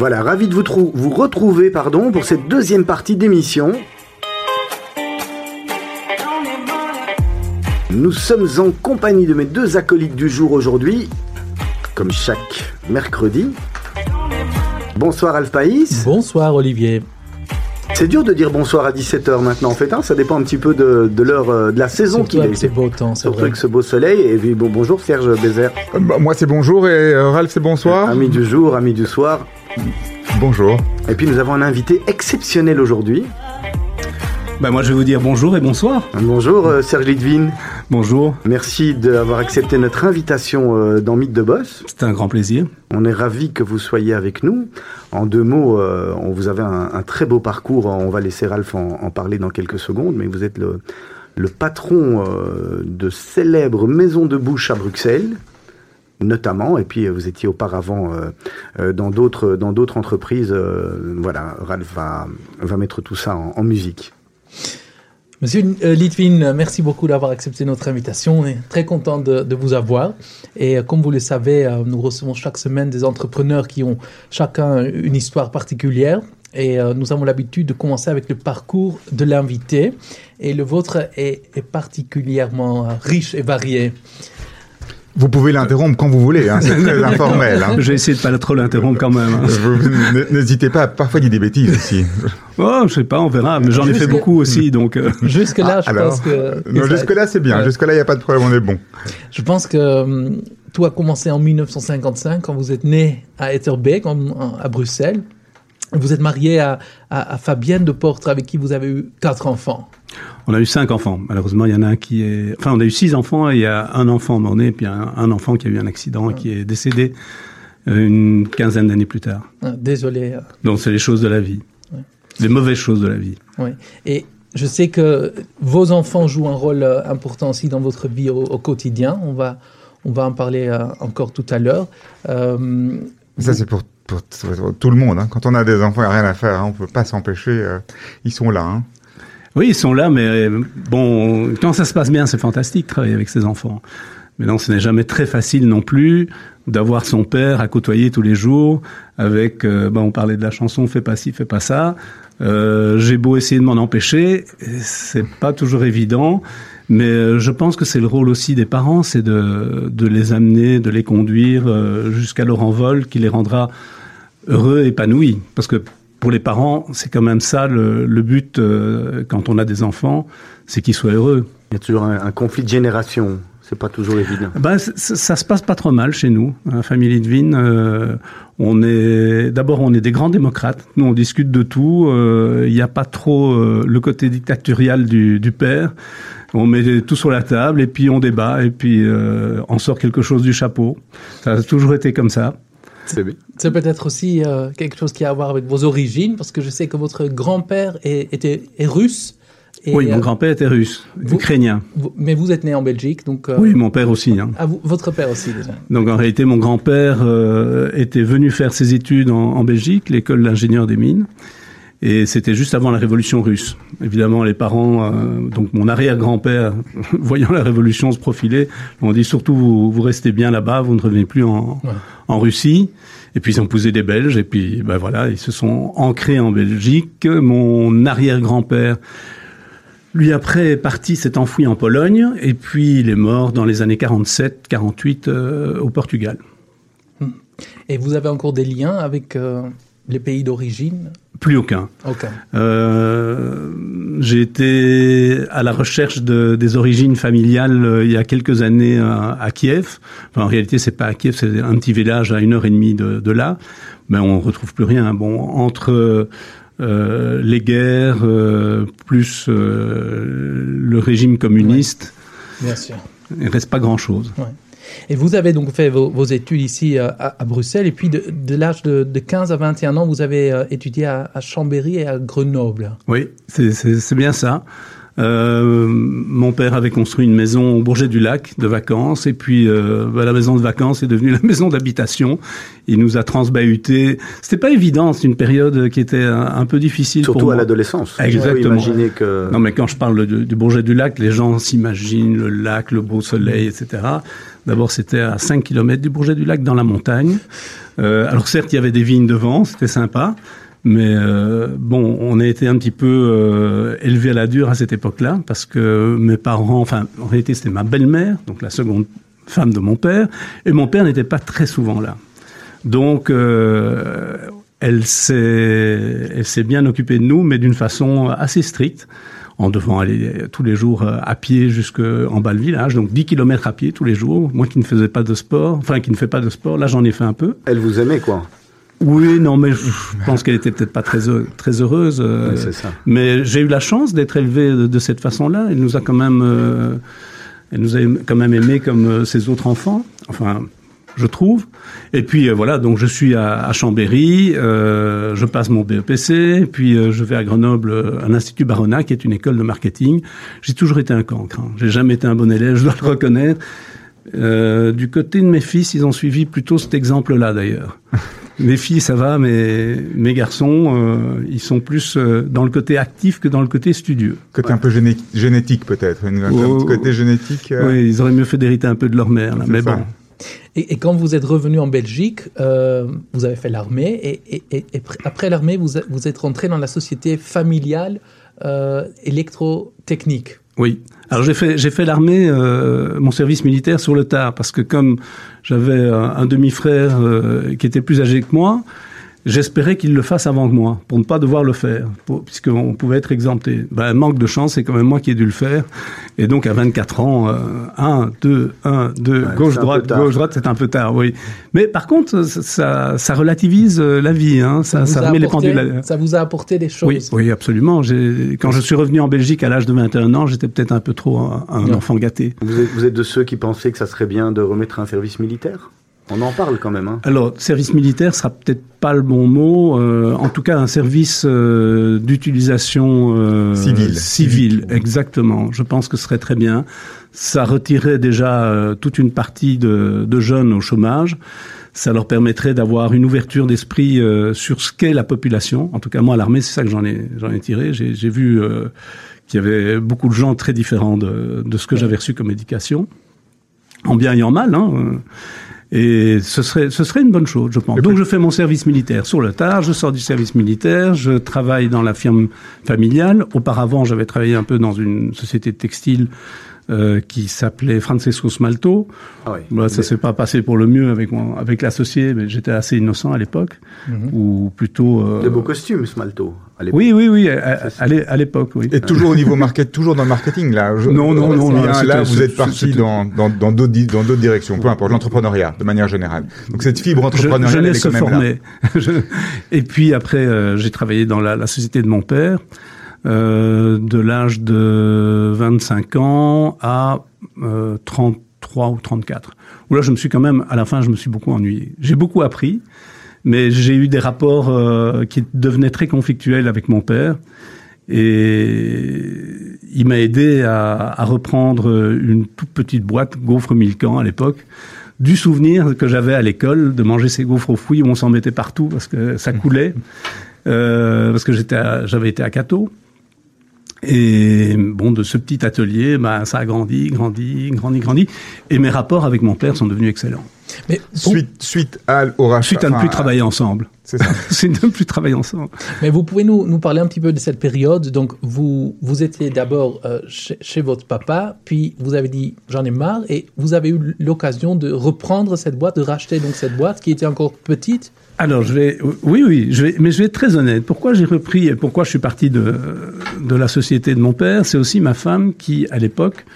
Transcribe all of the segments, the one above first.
Voilà, ravi de vous, vous retrouver pardon, pour cette deuxième partie d'émission. Nous sommes en compagnie de mes deux acolytes du jour aujourd'hui, comme chaque mercredi. Bonsoir Alf Païs. Bonsoir Olivier. C'est dur de dire bonsoir à 17h maintenant en fait, hein ça dépend un petit peu de, de l'heure euh, de la saison qu'il est. beau temps, c'est Surtout avec ce beau soleil. Et puis bon, bonjour Serge Bézère. Euh, bah, moi c'est bonjour et euh, Ralph c'est bonsoir. Ami du jour, ami du soir. Bonjour. Et puis nous avons un invité exceptionnel aujourd'hui. Bah moi je vais vous dire bonjour et bonsoir. Bonjour euh, Serge Litvin. Bonjour. Merci d'avoir accepté notre invitation euh, dans Mythe de Boss. C'était un grand plaisir. On est ravis que vous soyez avec nous. En deux mots, euh, on vous avez un, très beau parcours. On va laisser Ralph en, parler dans quelques secondes, mais vous êtes le, le patron de célèbres maisons de bouche à Bruxelles notamment, et puis vous étiez auparavant dans d'autres dans d'autres entreprises. voilà, Ralph va, va mettre tout ça en musique. Monsieur euh, Litvin, merci beaucoup d'avoir accepté notre invitation. On est très content de, vous avoir. Et euh, comme vous le savez, euh, nous recevons chaque semaine des entrepreneurs qui ont chacun une histoire particulière. Et nous avons l'habitude de commencer avec le parcours de l'invité. Et le vôtre est particulièrement riche et varié. Vous pouvez l'interrompre quand vous voulez, hein, c'est très informel. Hein. Je vais essayer de pas trop l'interrompre quand même. Hein. N'hésitez pas, parfois il dit des bêtises aussi. Oh, je sais pas, on verra, mais j'en ai fait beaucoup aussi, donc. Euh. Jusque là, je pense que. Non, jusque là c'est bien. Jusque là il n'y a pas de problème, on est bon. Je pense que hum, tout a commencé en 1955 quand vous êtes né à Etterbeek, à Bruxelles. Vous êtes marié à, à, Fabienne de Portre, avec qui vous avez eu quatre enfants. On a eu cinq enfants. Malheureusement, il y en a un qui est. Enfin, on a eu six enfants et il y a un enfant mort-né, et puis un, enfant qui a eu un accident et qui est décédé euh, une quinzaine d'années plus tard. Ah, désolé. Donc, c'est les choses de la vie. Les mauvaises choses de la vie. Oui. Et je sais que vos enfants jouent un rôle euh, important aussi dans votre vie au, quotidien. On va, on va en parler euh, encore tout à l'heure. Ça, c'est pour pour tout le monde. Hein. Quand on a des enfants, il n'y a rien à faire. Hein. On ne peut pas s'empêcher. Euh, ils sont là. Hein. Oui, ils sont là, mais bon, quand ça se passe bien, c'est fantastique travailler avec ses enfants. Mais non, ce n'est jamais très facile non plus d'avoir son père à côtoyer tous les jours avec, euh, on parlait de la chanson, fais pas ci, fais pas ça. Euh, j'ai beau essayer de m'en empêcher, c'est pas toujours évident. Mais euh, je pense que c'est le rôle aussi des parents, c'est de, de les amener, de les conduire jusqu'à leur envol qui les rendra heureux, épanoui. Parce que pour les parents, c'est quand même ça le, le but euh, quand on a des enfants, c'est qu'ils soient heureux. Il y a toujours un, conflit de génération. C'est pas toujours évident. Ben, ça, se passe pas trop mal chez nous. La famille Litvin, euh, on est d'abord on est des grands démocrates. Nous on discute de tout. Euh, il n'y a pas trop le côté dictatorial du, du, père. On met tout sur la table et puis on débat et puis on sort quelque chose du chapeau. Ça a toujours été comme ça. C'est peut-être aussi euh, quelque chose qui a à voir avec vos origines, parce que je sais que votre grand-père est, était, est russe. oui, mon euh, grand-père était russe, ukrainien. mais vous êtes né en Belgique, donc. Euh, oui, mon père aussi. Hein. Ah, votre père aussi déjà. Donc en réalité, mon grand-père était venu faire ses études en, en Belgique, l'école d'ingénieur des mines. Et c'était juste avant la révolution russe. Évidemment, les parents, donc mon arrière-grand-père, voyant la révolution se profiler, ont dit surtout vous, vous restez bien là-bas, vous ne revenez plus en, en Russie. Et puis ils ont posé des Belges. Et puis ben voilà, ils se sont ancrés en Belgique. Mon arrière-grand-père, lui après est parti, s'est enfoui en Pologne. Et puis il est mort dans les années 47, 48 euh, au Portugal. Et vous avez encore des liens avec euh, les pays d'origine? Plus aucun. Euh, j'ai été à la recherche de, des origines familiales euh, il y a quelques années à, Kiev. en réalité, c'est pas à Kiev, c'est un petit village à une heure et demie de, de là. Mais on retrouve plus rien. Bon, entre euh, les guerres, euh, plus le régime communiste, Bien sûr. il reste pas grand-chose. Ouais. Et vous avez donc fait vos, études ici euh, à, Bruxelles, et puis de, l'âge de, 15 à 21 ans, vous avez euh, étudié à, Chambéry et à Grenoble. Oui, c'est bien ça. Euh, mon père avait construit une maison au Bourget du Lac de vacances et puis euh, bah, la maison de vacances est devenue la maison d'habitation. Il nous a transbahuté. C'était pas évident, c'est une période qui était un, peu difficile. Surtout à l'adolescence. Exactement. Imaginer que... Non mais quand je parle du Bourget du Lac, les gens s'imaginent le lac, le beau soleil, etc. D'abord, c'était à 5 km du Bourget du Lac, dans la montagne. Euh, alors certes, il y avait des vignes devant, c'était sympa. Mais euh, bon, on a été un petit peu euh, élevé à la dure à cette époque-là, parce que mes parents, enfin, en réalité, c'était ma belle-mère, donc la seconde femme de mon père, et mon père n'était pas très souvent là. Donc, elle s'est bien occupée de nous, mais d'une façon assez stricte, en devant aller tous les jours euh, à pied jusqu'en bas le village, donc 10 km à pied tous les jours. Moi qui ne faisais pas de sport, enfin qui ne fais pas de sport, là j'en ai fait un peu. Elle vous aimait quoi oui, non, mais je pense qu'elle était peut-être pas très très heureuse. Euh, oui, ça. Mais j'ai eu la chance d'être élevé de, de, cette façon-là. Elle nous a quand même, euh, elle nous a quand même aimé comme euh, ses autres enfants. Enfin, je trouve. Et puis euh, voilà, donc je suis à, à Chambéry, euh, je passe mon BEPC, puis euh, je vais à Grenoble, à l'Institut Barona, qui est une école de marketing. J'ai toujours été un cancre. Hein. J'ai jamais été un bon élève, je dois le reconnaître. Euh, du côté de mes fils, ils ont suivi plutôt cet exemple-là d'ailleurs. mes filles, ça va, mais mes garçons, euh, ils sont plus euh, dans le côté actif que dans le côté studieux. Côté ouais. un peu géné génétique peut-être, un oh, côté génétique. Oui, ils auraient mieux fait d'hériter un peu de leur mère, là. mais ça. bon. Et, quand vous êtes revenu en Belgique, euh, vous avez fait l'armée, et, après l'armée, vous, vous êtes rentré dans la société familiale euh, électrotechnique. Oui. Alors j'ai fait j'ai fait l'armée, euh, mon service militaire sur le tard parce que comme j'avais un, un demi-frère euh, qui était plus âgé que moi, j'espérais qu'il le fasse avant que moi, pour ne pas devoir le faire, puisqu'on pouvait être exempté. Ben, manque de chance, c'est quand même moi qui ai dû le faire. Et donc, à 24 ans, euh, 1, 2, 1, 2, ouais, gauche, droite, gauche, droite, c'est un peu tard, oui. Mais par contre, ça, ça relativise euh, la vie, hein, ça, ça, ça remet apporté, les pendules. Ça vous a apporté des choses. Oui, oui absolument. Quand je suis revenu en Belgique à l'âge de 21 ans, j'étais peut-être un peu trop un, un enfant gâté. Vous êtes, vous êtes de ceux qui pensaient que ça serait bien de remettre un service militaire? On en parle quand même. Hein. Alors, service militaire sera peut-être pas le bon mot. Euh, en tout cas, un service euh, d'utilisation euh, civile. Civile, exactement. Je pense que ce serait très bien. Ça retirerait déjà euh, toute une partie de, de, jeunes au chômage. Ça leur permettrait d'avoir une ouverture d'esprit euh, sur ce qu'est la population. En tout cas, moi, à l'armée, c'est ça que j'en ai, j'en ai tiré. J'ai vu euh, qu'il y avait beaucoup de gens très différents de, de ce que j'avais reçu comme éducation, en bien et en mal. Hein. Et ce serait, ce serait une bonne chose, je pense. Donc je fais mon service militaire sur le tard, je sors du service militaire, je travaille dans la firme familiale. Auparavant, j'avais travaillé un peu dans une société de textile euh, qui s'appelait Francesco Smalto. Ah oui. Là, ça s'est pas passé pour le mieux avec mon, avec l'associé, mais j'étais assez innocent à l'époque, mm -hmm. ou plutôt. Euh... De beaux costumes, Smalto. Oui, oui, oui, à, à l'époque, oui. Et toujours au niveau market, toujours dans le marketing là. Je, non, non, non, non. Là, vous êtes parti dans dans dans d'autres dans d'autres directions, peu importe l'entrepreneuriat de manière générale. Donc cette fibre entrepreneuriale, je, je elle est quand même formé. là. Et puis après, euh, j'ai travaillé dans la, la société de mon père. Euh, de l'âge de 25 ans à euh, 33 ou 34. Où là, je me suis quand même, à la fin, je me suis beaucoup ennuyé. J'ai beaucoup appris, mais j'ai eu des rapports euh, qui devenaient très conflictuels avec mon père. Et il m'a aidé à, à, reprendre une toute petite boîte gaufre Milcan à l'époque, du souvenir que j'avais à l'école de manger ces gaufres aux fruits où on s'en mettait partout parce que ça coulait, euh, parce que j'étais, j'avais été à Cato. Et bon, de ce petit atelier, bah, ça a grandi, grandi, grandi, grandi. Et mes rapports avec mon père sont devenus excellents. Mais pour... suite, suite à, au rachat. Suite à ne plus travailler ensemble. C'est ça. C'est de ne plus travailler ensemble. Mais vous pouvez nous, nous parler un petit peu de cette période. Donc, vous, vous étiez d'abord euh, chez, chez, votre papa, puis vous avez dit j'en ai marre, et vous avez eu l'occasion de reprendre cette boîte, de racheter donc cette boîte qui était encore petite. Alors, je vais, oui, oui, je vais, mais je vais être très honnête. Pourquoi j'ai repris et pourquoi je suis parti de, de la société de mon père? C'est aussi ma femme qui, à l'époque,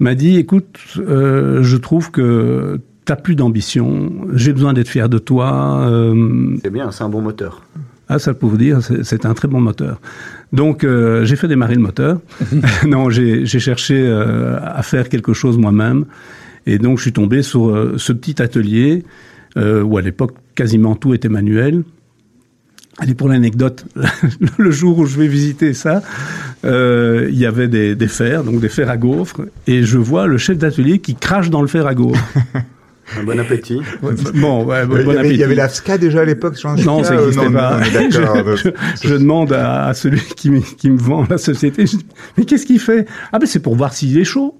m'a dit écoute, euh, je trouve que t'as plus d'ambition, j'ai besoin d'être fier de toi. Euh... C'est bien, c'est un bon moteur. Ah, ça pour vous dire, c'est un très bon moteur. Donc, euh, j'ai fait démarrer le moteur. non, j'ai cherché euh, à faire quelque chose moi-même. Et donc, je suis tombé sur euh, ce petit atelier où, à l'époque, quasiment tout était manuel. Allez, pour l'anecdote, le jour où je vais visiter ça, euh, il y avait des, des, fers, donc des fers à gaufres, et je vois le chef d'atelier qui crache dans le fer à gaufres. Un bon appétit. Bon, ouais, bon, il, y avait, appétit. il y avait l'AFSCA déjà à l'époque Non, ça n'existait pas. Non, je, je, je, demande à, à celui qui me, qui me, vend la société, je dis, mais qu'est-ce qu'il fait? Ah ben c'est pour voir s'il est chaud.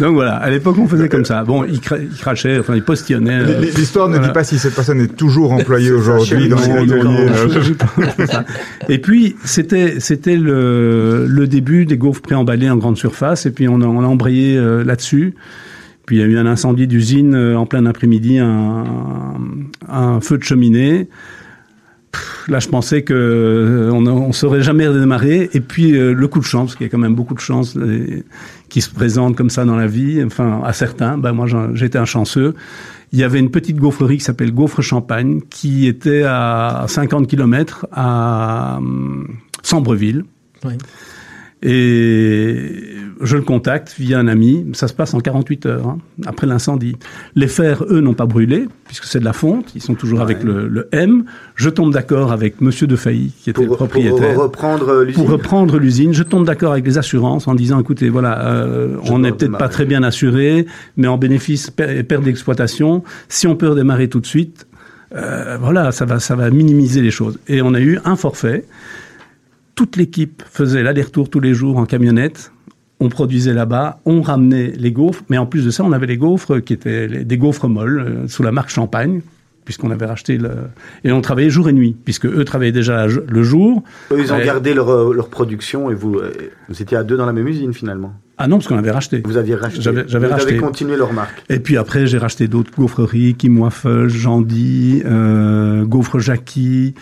Donc voilà, à l'époque on faisait comme ça. Bon, il, crachait, enfin il postillonnait. Euh, l'histoire ne dit pas si cette personne est toujours employée aujourd'hui dans les Et puis c'était c'était le, le début des gaufres préemballées en grande surface, et puis on a, on a embrayé euh, là-dessus. Puis il y a eu un incendie d'usine euh, en plein après-midi, un, un feu de cheminée là, je pensais que euh, on, on saurait jamais redémarrer. Et puis euh, le coup de chance, parce qu'il y a quand même beaucoup de chance euh, qui se présentent comme ça dans la vie. Enfin, à certains. Ben moi, j'étais un chanceux. Il y avait une petite gaufrerie qui s'appelle Gaufre Champagne, qui était à 50 km à Sambreville. Oui. Et je le contacte via un ami. Ça se passe en 48 heures hein, après l'incendie. Les fers, eux, n'ont pas brûlé puisque c'est de la fonte. Ils sont toujours avec le, M. Je tombe d'accord avec Monsieur de Failly, qui était le propriétaire, pour reprendre l'usine. Pour reprendre l'usine, je tombe d'accord avec les assurances en disant écoutez, voilà, euh, on n'est peut-être pas très bien assuré, mais en bénéfice et perte d'exploitation, si on peut redémarrer tout de suite, euh, voilà, ça va, ça va minimiser les choses. Et on a eu un forfait toute l'équipe faisait l'aller-retour tous les jours en camionnette. On produisait là-bas, on ramenait les gaufres, mais en plus de ça, on avait les gaufres qui étaient des gaufres molles euh, sous la marque Champagne, puisqu'on avait racheté le... Et on travaillait jour et nuit, puisque eux travaillaient déjà le jour. Eux, ils ont gardé leur, leur, production et vous, euh, vous étiez à deux dans la même usine finalement ah non, parce qu'on avait racheté. Vous aviez racheté. J'avais, j'avais Vous avez continué leur marque. Et puis après, j'ai racheté d'autres gaufreries, Kim Waffle, Jandy, euh, Gaufre Jackie,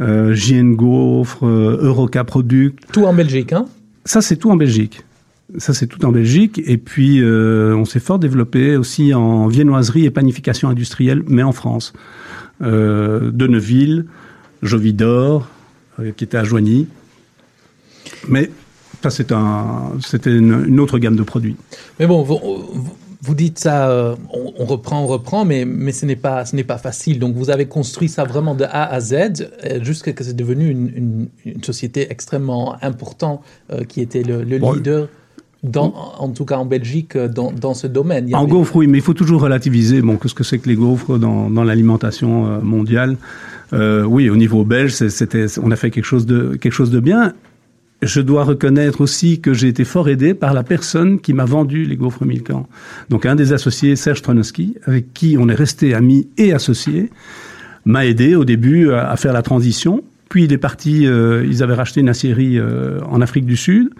euh, JN Gaufre, euh, Euroca Product. Tout en Belgique, hein? Ça, c'est tout en Belgique. Ça, c'est tout en Belgique. Et puis, euh, on s'est fort développé aussi en viennoiserie et panification industrielle, mais en France. Euh, Jovidor, euh, qui était à Joigny. Mais ça, c'est un, c'était une, une, autre gamme de produits. Mais bon, vous, dites ça, euh, on, on, reprend, on reprend, mais, mais ce n'est pas, ce n'est pas facile. Donc vous avez construit ça vraiment de A à Z, jusqu'à ce que c'est devenu une, une, une, société extrêmement importante euh, qui était le, le bon, leader. Dans, en tout cas en Belgique, dans, dans ce domaine. Il en avait... gaufre, oui, mais il faut toujours relativiser. Bon, qu'est-ce que c'est que les gaufres dans, dans l'alimentation euh, mondiale euh, Oui, au niveau belge, c'était, on a fait quelque chose de quelque chose de bien je dois reconnaître aussi que j'ai été fort aidé par la personne qui m'a vendu les gaufres Milkan. Donc un des associés, Serge Tronowski, avec qui on est resté amis et associés, m'a aidé au début à, faire la transition. Puis il est parti, euh, ils avaient racheté une aciérie euh, en Afrique du Sud.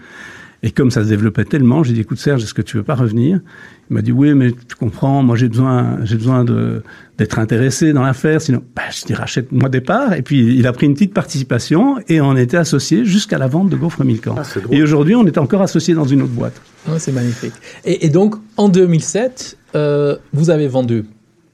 Et comme ça se développait tellement, j'ai dit écoute Serge, est-ce que tu veux pas revenir? Il m'a dit oui, mais tu comprends, moi j'ai besoin, j'ai besoin de d'être intéressé dans l'affaire. Sinon, bah, je dis rachète-moi départ. Et puis il a pris une petite participation et on était associés jusqu'à la vente de Gaufre Milkan. Ah, et aujourd'hui, on est encore associés dans une autre boîte. Oh, c'est magnifique. Et, et, donc en 2007, euh, vous avez vendu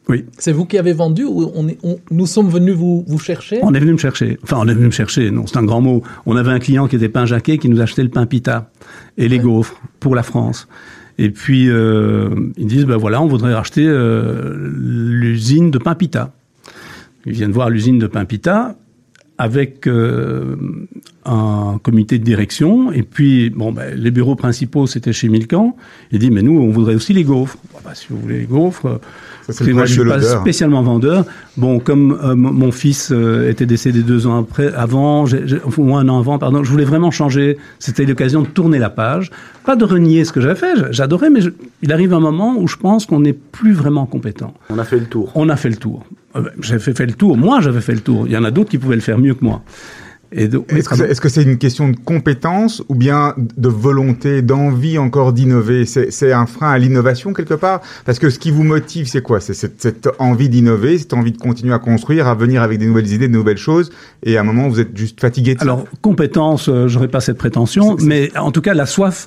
oui. C'est vous qui avez vendu ou on est, on, nous sommes venus vous, vous chercher? On est venu me chercher. Enfin, on est venu me chercher. Non, c'est un grand mot. On avait un client qui était pain jaquet qui nous achetait le pain pita et les ouais. gaufres pour la France. Et puis euh, ils disent ben voilà, on voudrait racheter euh, l'usine de pain pita. Ils viennent voir l'usine de pain pita avec euh, un comité de direction et puis bon ben, les bureaux principaux c'était chez Milcan. Il dit mais nous on voudrait aussi les gaufres. Bon, ben, si vous voulez les gaufres moi, je suis pas spécialement vendeur. Bon, comme euh, mon fils euh, était décédé deux ans après, avant, j ai, j ai, ou un an avant, pardon, je voulais vraiment changer. C'était l'occasion de tourner la page, pas de renier ce que j'avais fait. J'adorais, mais je, il arrive un moment où je pense qu'on n'est plus vraiment compétent. On a fait le tour. On a fait le tour. Euh, j'avais fait, le tour. Moi, j'avais fait le tour. Il y en a d'autres qui pouvaient le faire mieux que moi. Est-ce que c'est est -ce une question de compétence ou bien de volonté, d'envie encore d'innover? C'est un frein à l'innovation quelque part? Parce que ce qui vous motive, c'est quoi? C'est cette, cette, envie d'innover, cette envie de continuer à construire, à venir avec des nouvelles idées, de nouvelles choses, et à un moment vous êtes juste fatigué de Alors, compétence, euh, j'aurais pas cette prétention, mais en tout cas la soif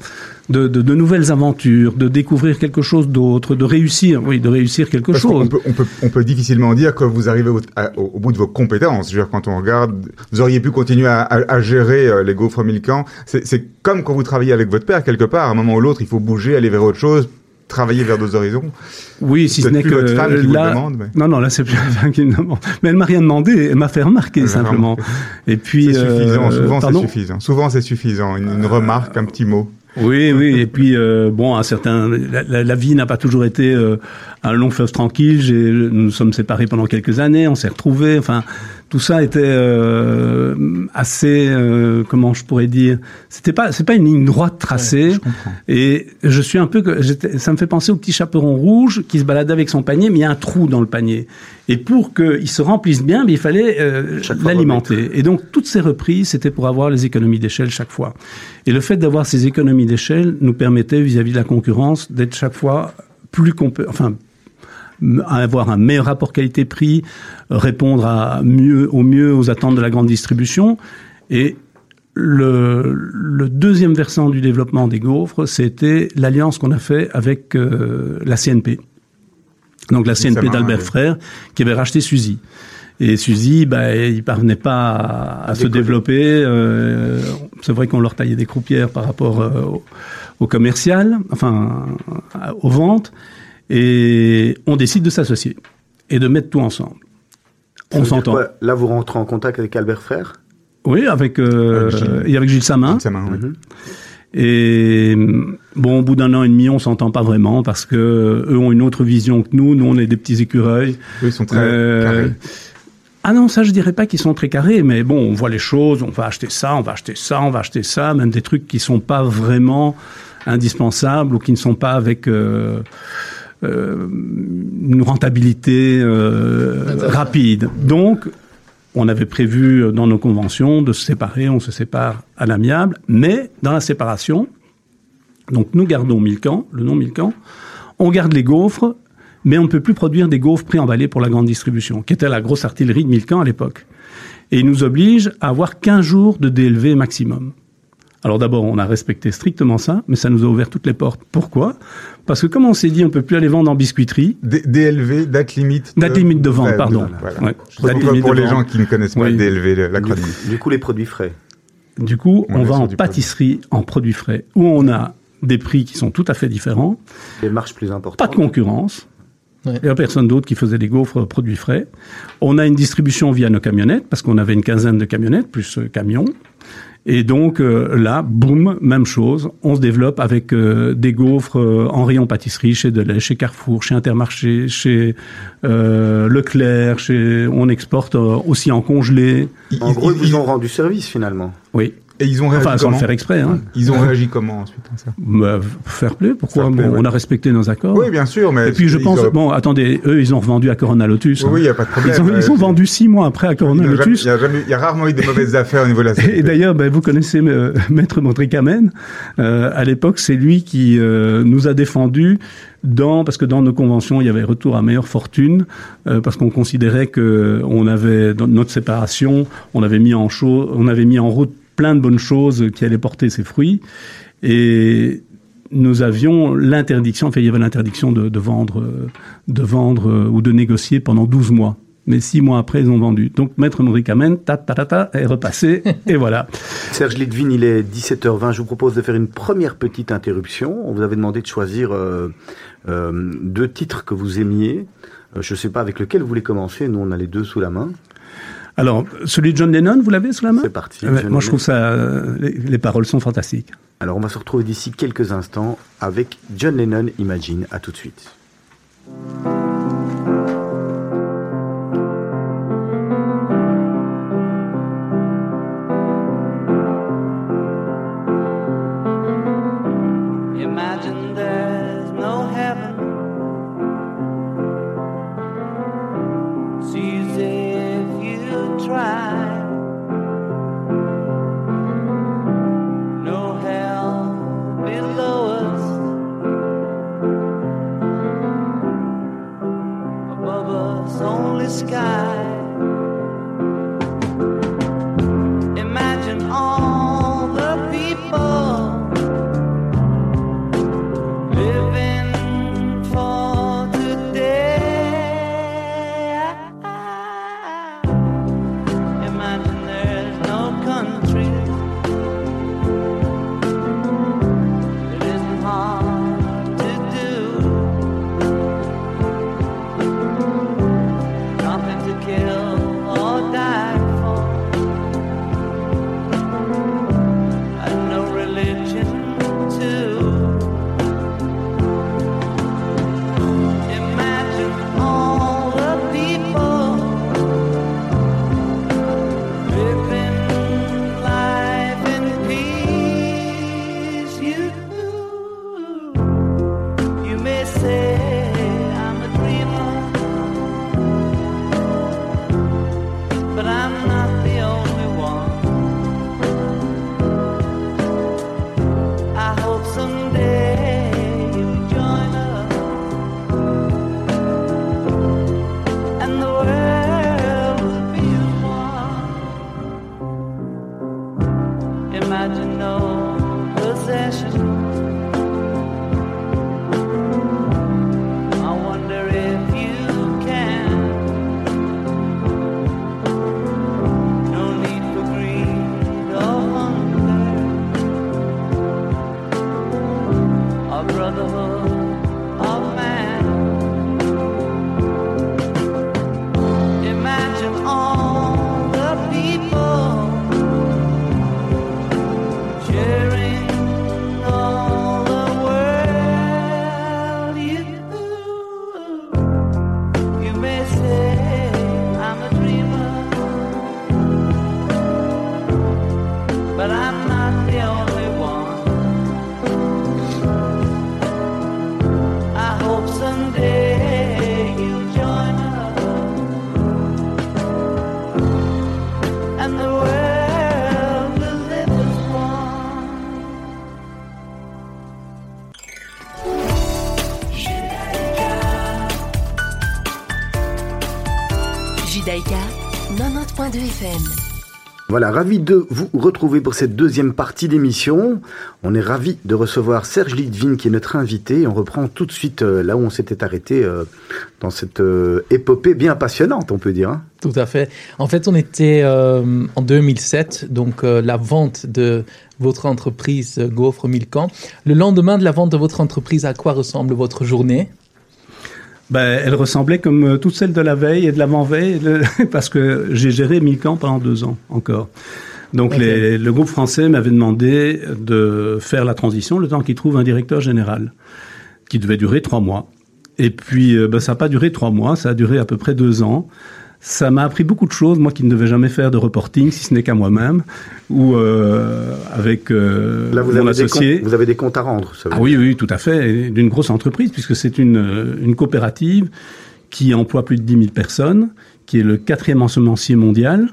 de, de, de, nouvelles aventures, de découvrir quelque chose d'autre, de réussir, oui, de réussir quelque Parce chose. On peut, on, peut, on peut difficilement dire que vous arrivez au, à, au, au bout de vos compétences. Je veux dire, quand on regarde, vous auriez pu continuer à, à, à gérer euh, les gaufres Milcan. C'est comme quand vous travaillez avec votre père, quelque part. À un moment ou l'autre, il faut bouger, aller vers autre chose, travailler vers d'autres horizons. Oui, si ce n'est que votre femme qui là, vous demande. Mais... Non, non, là c'est plus la femme qui me demande. Mais elle m'a rien demandé, elle m'a fait remarquer simplement. Et puis c'est suffisant. Euh, souvent c'est suffisant. Souvent c'est suffisant. Une, une, remarque, un petit mot. Oui, oui. Et puis euh, bon, un certain, la, vie n'a pas toujours été euh, un long fleuve tranquille. Nous nous sommes séparés pendant quelques années, on s'est retrouvés. Enfin, tout ça était euh, assez, euh, comment je pourrais dire, c'était pas, c'est pas une ligne droite tracée. et je suis un peu, ça me fait penser au petit chaperon rouge qui se baladait avec son panier, mais il y a un trou dans le panier. Et pour qu'il se remplisse bien, il fallait euh, l'alimenter. Et donc toutes ces reprises, c'était pour avoir les économies d'échelle chaque fois. Et le fait d'avoir ces économies d'échelle nous permettait vis-à-vis -vis de la concurrence d'être chaque fois plus enfin avoir un meilleur rapport qualité-prix, répondre à mieux, au mieux aux attentes de la grande distribution. Et le, le deuxième versant du développement des gaufres, c'était l'alliance qu'on a fait avec euh, la CNP. Donc la CNP d'Albert Frère, qui avait racheté Suzy. Et Suzy, bah, il parvenait pas à, se développer. Euh, c'est vrai qu'on leur taillait des croupières par rapport euh, au, au, commercial, enfin aux ventes. Et on décide de s'associer et de mettre tout ensemble. on s'entend. Là, vous rentrez en contact avec Albert Frère? Oui, avec, euh, Gilles. et avec Gilles Samin. Mhm. Et bon, au bout d'un an et demi, on s'entend pas vraiment parce que eux ont une autre vision que nous. Nous, on est des petits écureuils. Eux, ils sont très euh, carrés. Ah non, ça je dirais pas qu'ils sont très carrés, mais bon, on voit les choses, on va acheter ça, on va acheter ça, on va acheter ça, même des trucs qui sont pas vraiment indispensables ou qui ne sont pas avec euh, une rentabilité euh, rapide. Donc, on avait prévu dans nos conventions de se séparer, on se sépare à l'amiable, mais dans la séparation, donc nous gardons Milcan, le nom Milcan, on garde les gaufres, mais on ne peut plus produire des gaufres pré-emballées pour la grande distribution, qui était la grosse artillerie de Milcan à l'époque. Et il nous oblige à avoir 15 jours de DLV maximum. Alors d'abord, on a respecté strictement ça, mais ça nous a ouvert toutes les portes. Pourquoi? Parce que comme on s'est dit, on peut plus aller vendre en biscuiterie. DLV, date limite. Date limite de vente, pardon. pour les gens qui ne connaissent pas DLV, l'acronyme. Du, coup, les produits frais. Du coup, on, va en pâtisserie en produits frais, où on a des prix qui sont tout à fait différents. Des marges plus importantes. Pas de concurrence. Il n'y a personne d'autre qui faisait des gaufres produits frais. On a une distribution via nos camionnettes, parce qu'on avait une quinzaine de camionnettes, plus euh, camions. Et donc euh, là, boum, même chose. On se développe avec euh, des gaufres euh, en rayon pâtisserie chez Delay, chez Carrefour, chez Intermarché, chez Leclerc. Chez... On exporte aussi en congelé. En gros, ils vous ont rendu service finalement. Oui. Et ils ont réagi enfin, sans le faire exprès. Hein. Ils ont réagi comment ensuite ça bah, Faire plaisir. Pourquoi On a respecté nos accords. Oui, bien sûr. Mais et puis je pense, bon, attendez, eux, ils ont revendu à Corona Lotus. Oui, il hein. n'y a pas de problème. Ils ont, ils ont vendu six mois après à Corona Lotus. Il y, a rarement eu des mauvaises affaires au niveau de la Et d'ailleurs, ben, vous connaissez euh, Maître Mondricamen. Euh, à l'époque, c'est lui qui euh, nous a défendu dans parce que dans nos conventions il y avait retour à meilleure fortune euh, parce qu'on considérait que on avait dans notre séparation on avait mis en chaud, on avait mis en route plein de bonnes choses qui allaient porter ses fruits. Et nous avions l'interdiction, enfin il y avait l'interdiction de, vendre, de vendre euh, ou de négocier pendant 12 mois. Mais six mois après, ils ont vendu. Donc, Maître Amen, ta, ta, ta, ta, est repassé, et voilà. Serge Litvin, il est 17h20. Je vous propose de faire une première petite interruption. On vous avait demandé de choisir euh, euh, deux titres que vous aimiez. je ne sais pas avec lequel vous voulez commencer. Nous, on a les deux sous la main. Alors, celui de John Lennon, vous l'avez sous la main C'est parti. moi, je trouve ça. Les, paroles sont fantastiques. Alors, on va se retrouver d'ici quelques instants avec John Lennon Imagine. À tout de suite. you. 90.2 FM. Voilà, ravi de vous retrouver pour cette deuxième partie d'émission. On est ravi de recevoir Serge Litvin qui est notre invité. On reprend tout de suite euh, là où on s'était arrêté euh, dans cette euh, épopée bien passionnante, on peut dire. Hein. Tout à fait. En fait, on était en 2007, donc la vente de votre entreprise Gaufre Milcan. Le lendemain de la vente de votre entreprise, à quoi ressemble votre journée? Ben, elle ressemblait comme euh, toutes celles de la veille et de l'avant-veille, parce que j'ai géré Milcan pendant deux ans encore. Donc les, le groupe français m'avait demandé de faire la transition le temps qu'il trouve un directeur général, qui devait durer trois mois. Et puis euh, ben, ça n'a pas duré trois mois, ça a duré à peu près deux ans. Ça m'a appris beaucoup de choses, moi qui ne devais jamais faire de reporting, si ce n'est qu'à moi-même, ou euh, avec euh, Là, vous mon avez associé. Des vous avez des comptes à rendre, ça ah oui, oui, tout à fait, d'une grosse entreprise, puisque c'est une, une coopérative qui emploie plus de 10 000 personnes, qui est le quatrième ensemencier mondial,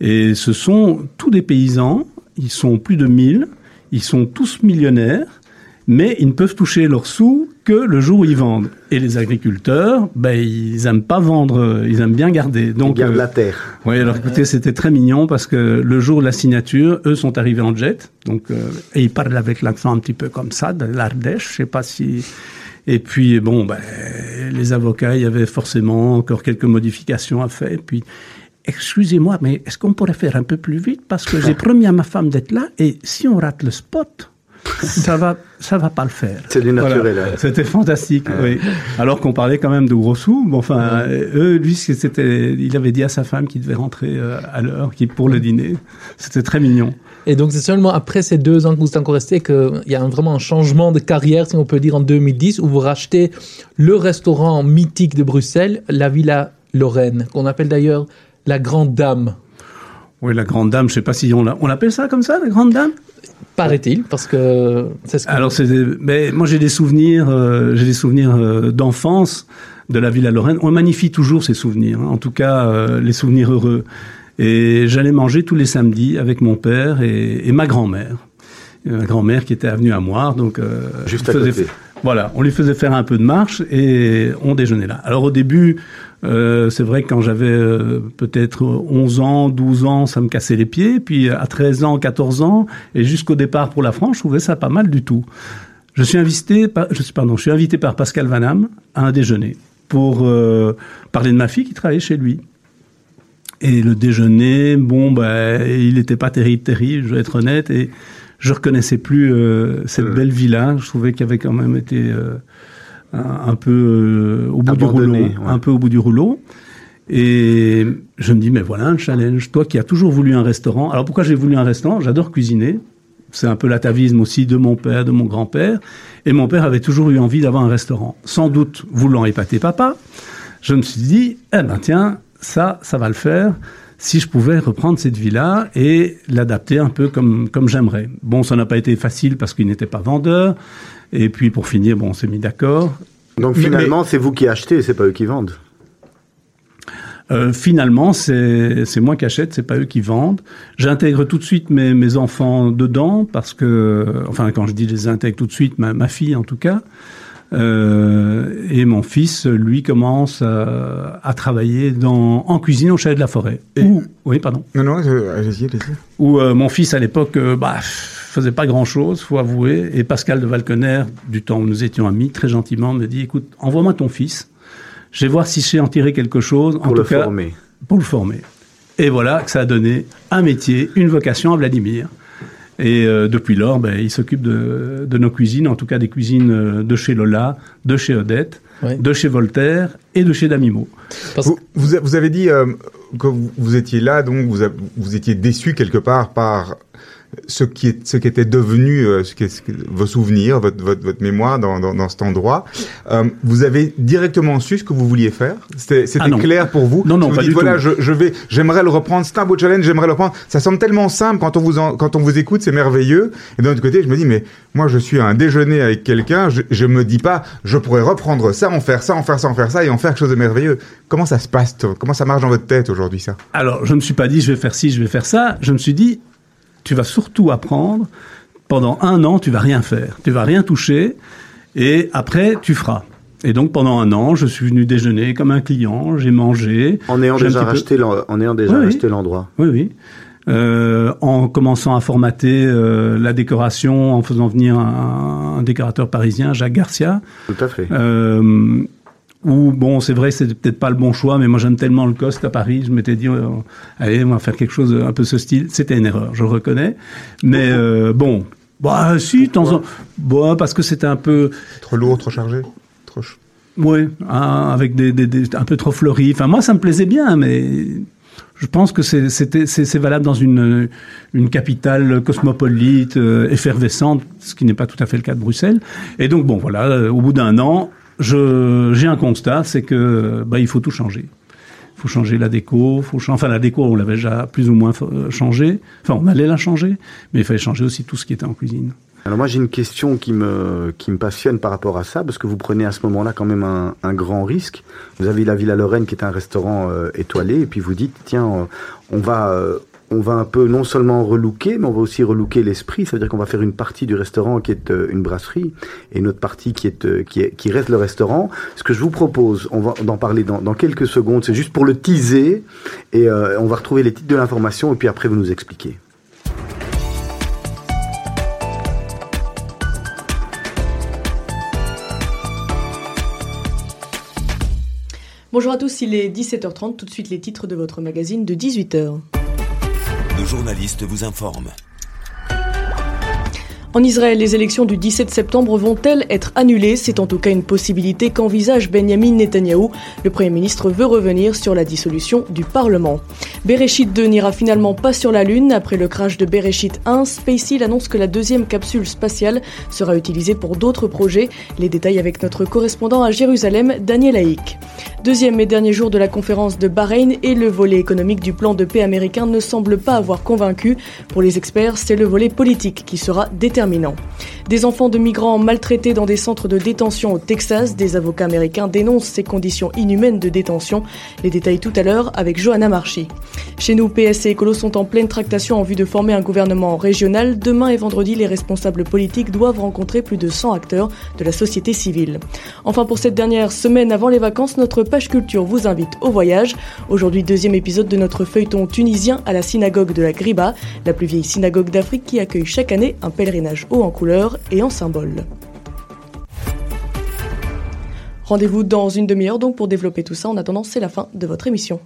et ce sont tous des paysans, ils sont plus de 1000, ils sont tous millionnaires, mais ils ne peuvent toucher leurs sous que le jour où ils vendent. Et les agriculteurs, ben, ils aiment pas vendre, ils aiment bien garder. Donc, ils gardent euh, la terre. Oui, alors écoutez, c'était très mignon parce que le jour de la signature, eux sont arrivés en jet. Donc, euh, et ils parlent avec l'accent un petit peu comme ça, de l'Ardèche. Je sais pas si. Et puis, bon, ben, les avocats, il y avait forcément encore quelques modifications à faire. Et puis, excusez-moi, mais est-ce qu'on pourrait faire un peu plus vite? Parce que j'ai promis à ma femme d'être là et si on rate le spot, ça va, ça va pas le faire. C'est du naturel. C'était fantastique. Oui. Alors qu'on parlait quand même de gros sous. Bon, enfin, eux, lui, c'était, il avait dit à sa femme qu'il devait rentrer euh, à l'heure, qui pour le dîner. C'était très mignon. Et donc, c'est seulement après ces deux ans que vous êtes encore resté qu'il y a vraiment un changement de carrière, si on peut dire, en 2010, où vous rachetez le restaurant mythique de Bruxelles, la Villa Lorraine, qu'on appelle d'ailleurs la Grande Dame. Oui, la Grande Dame, je sais pas si on l'appelle ça comme ça, la Grande Dame? Paraît-il, parce que c'est ce que... Alors, mais moi j'ai des souvenirs, euh, j'ai des souvenirs euh, d'enfance de la ville à Lorraine. On magnifie toujours ces souvenirs, hein. en tout cas euh, les souvenirs heureux. Et j'allais manger tous les samedis avec mon père et, et ma grand-mère. Ma grand-mère qui était avenue à Moire, donc juste à côté. Voilà, on lui faisait faire un peu de marche et on déjeunait là. Alors au début, euh, c'est vrai que quand j'avais euh, peut-être 11 ans, 12 ans, ça me cassait les pieds. Puis à 13 ans, 14 ans, et jusqu'au départ pour la France, je trouvais ça pas mal du tout. Je suis invité, par, je suis, pardon, je suis invité par Pascal Vanham à un déjeuner pour euh, parler de ma fille qui travaillait chez lui. Et le déjeuner, bon, ben, il n'était pas terrible, terrible, je vais être honnête, et je reconnaissais plus cette belle villa. Je trouvais qu'il avait quand même été un, peu euh, au bout du rouleau, un peu au bout du rouleau. Et je me dis, mais voilà un challenge. Toi qui as toujours voulu un restaurant. Alors pourquoi j'ai voulu un restaurant? J'adore cuisiner. C'est un peu l'atavisme aussi de mon père, de mon grand-père. Et mon père avait toujours eu envie d'avoir un restaurant. Sans doute voulant épater papa, je me suis dit, eh ben tiens, ça, ça va le faire si je pouvais reprendre cette villa et l'adapter un peu comme, comme j'aimerais. Bon, ça n'a pas été facile parce qu'il n'était pas vendeur. Et puis pour finir, bon, on s'est mis d'accord. Donc finalement, c'est vous qui achetez, c'est pas eux qui vendent. Euh, finalement, c'est moi qui achète, c'est pas eux qui vendent. J'intègre tout de suite mes, mes enfants dedans parce que, enfin, quand je dis je les intègre tout de suite, ma, ma fille en tout cas, euh, et mon fils, lui, commence à, à, travailler dans, en cuisine au Chalet de la Forêt. oui, pardon. Non, non, allez-y, allez-y. Où euh, mon fils, à l'époque, euh, bah, faisait pas grand-chose, faut avouer. Et Pascal de Valconer, du temps où nous étions amis, très gentiment me dit, écoute, envoie-moi ton fils. Je vais voir si je sais en tirer quelque chose. Pour le former. Pour le former. Et voilà que ça a donné un métier, une vocation à Vladimir. Et euh, depuis lors, ben, il s'occupe de, de, nos cuisines, en tout cas des cuisines euh, de chez Lola, de chez Odette, de chez Voltaire et de chez Damimo. Vous, vous, avez dit euh, que vous, étiez là, donc vous, vous étiez déçu quelque part par ce qui est ce qui était devenu euh, ce qui est, vos souvenirs, votre, votre, votre mémoire dans, dans, dans, cet endroit. Euh, vous avez directement su ce que vous vouliez faire? C'était ah clair pour vous? Non non pas dites, du voilà, tout. Je, je vais, j'aimerais le reprendre. C'est un beau challenge. J'aimerais le reprendre. Ça semble tellement simple quand on vous en, quand on vous écoute, c'est merveilleux. Et d'un autre côté, je me dis mais moi je suis à un déjeuner avec quelqu'un. Je, je me dis pas je pourrais reprendre ça, en faire ça, en faire ça, en faire ça et en faire quelque chose de merveilleux. Comment ça se passe Comment ça marche dans votre tête aujourd'hui ça? Alors je me suis pas dit je vais faire ci, je vais faire ça. Je me suis dit tu vas surtout apprendre. Pendant un an, tu vas rien faire, tu vas rien toucher, et après, tu feras. Et donc pendant un an, je suis venu déjeuner comme un client, j'ai mangé. En ayant déjà peu- racheté en ayant déjà Oui, oui. racheté l'endroit. Oui, oui. Euh, en commençant à formater euh, la décoration, en faisant venir un, un décorateur parisien, Jacques Garcia. Tout à fait. Euh, où, bon, c'est vrai, c'était peut-être pas le bon choix, mais moi j'aime tellement le coste à Paris, je m'étais dit, euh, allez, on va faire quelque chose un peu ce style. C'était une erreur, je le reconnais. Mais euh, bon, bah si, de temps en bon, parce que c'était un peu, Trop lourd, trop chargé trop ouais, hein, avec des, des, des- un peu trop fleuri. Enfin, moi, ça me plaisait bien, mais je pense que c'est- c'est c'est valable dans une une capitale cosmopolite, euh, effervescente, ce qui n'est pas tout à fait le cas de Bruxelles. Et donc bon, voilà, euh, au bout d'un an, j'ai un constat, c'est que bah il faut tout changer. Il faut changer la déco, faut cha- enfin la déco on l'avait déjà plus ou moins euh, changé, enfin on allait la changer, mais il fallait changer aussi tout ce qui était en cuisine. Alors moi j'ai une question qui me qui me passionne par rapport à ça parce que vous prenez à ce moment-là quand même un, un grand risque. Vous avez la Villa Lorraine qui est un restaurant euh, étoilé et puis vous dites tiens on va euh, on va un peu non seulement relooker mais on va aussi relooker l'esprit. Ça veut dire qu'on va faire une partie du restaurant qui est euh, une brasserie et une autre partie qui est euh, qui est qui reste le restaurant. Ce que je vous propose, on va en parler dans, dans quelques secondes. C'est juste pour le teaser et euh, on va retrouver les titres de l'information et puis après vous nous expliquez. Bonjour à tous, il est 17h30, tout de suite les titres de votre magazine de 18h. Nos journalistes vous informent. En Israël, les élections du 17 septembre vont-elles être annulées? C'est en tout cas une possibilité qu'envisage Benjamin Netanyahou. Le Premier ministre veut revenir sur la dissolution du Parlement. Bereshit 2 n'ira finalement pas sur la Lune. Après le crash de Bereshit 1, SpaceX annonce que la deuxième capsule spatiale sera utilisée pour d'autres projets. Les détails avec notre correspondant à Jérusalem, Daniel Haïk. Deuxième et dernier jour de la conférence de Bahreïn et le volet économique du plan de paix américain ne semble pas avoir convaincu. Pour les experts, c'est le volet politique qui sera Des enfants de migrants maltraités dans des centres de détention au Texas, des avocats américains dénoncent ces conditions inhumaines de détention. Les détails tout à l'heure avec Johanna Marchi. Chez nous, PS et Écolo sont en pleine tractation en vue de former un gouvernement régional. Demain et vendredi, les responsables politiques doivent rencontrer plus de 100 acteurs de la société civile. Enfin, pour cette dernière semaine avant les vacances, notre page culture vous invite au voyage. Aujourd'hui, deuxième épisode de notre feuilleton tunisien à la synagogue de la Griba, la plus vieille synagogue d'Afrique qui accueille chaque année un pèlerinage haut en couleur et en symbole. Rendez-vous dans une demi-heure donc pour développer tout ça. En attendant, c'est la fin de votre émission.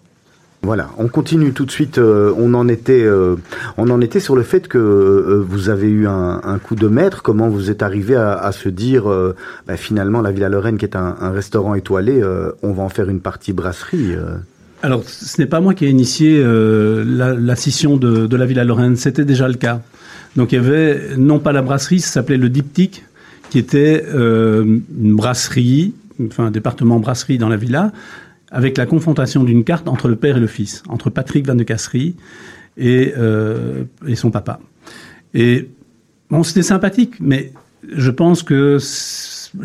Voilà, on continue tout de suite. euh, on en était, euh, on en était sur le fait que euh, vous avez eu un, un coup de maître. Comment vous êtes arrivé à, à se dire, euh, bah, finalement, la Villa Lorraine, qui est un, un restaurant étoilé, euh, on va en faire une partie brasserie. euh. Alors, ce n'est pas moi qui ai initié euh, la, la scission de, de la Villa Lorraine, c'était déjà le cas. Donc, il y avait non pas la brasserie, ça s'appelait le diptyque, qui était euh, une brasserie, enfin un département brasserie dans la villa, avec la confrontation d'une carte entre le père et le fils, entre Patrick Van de Casserie et, euh, et son papa. Et bon, c'était sympathique, mais je pense que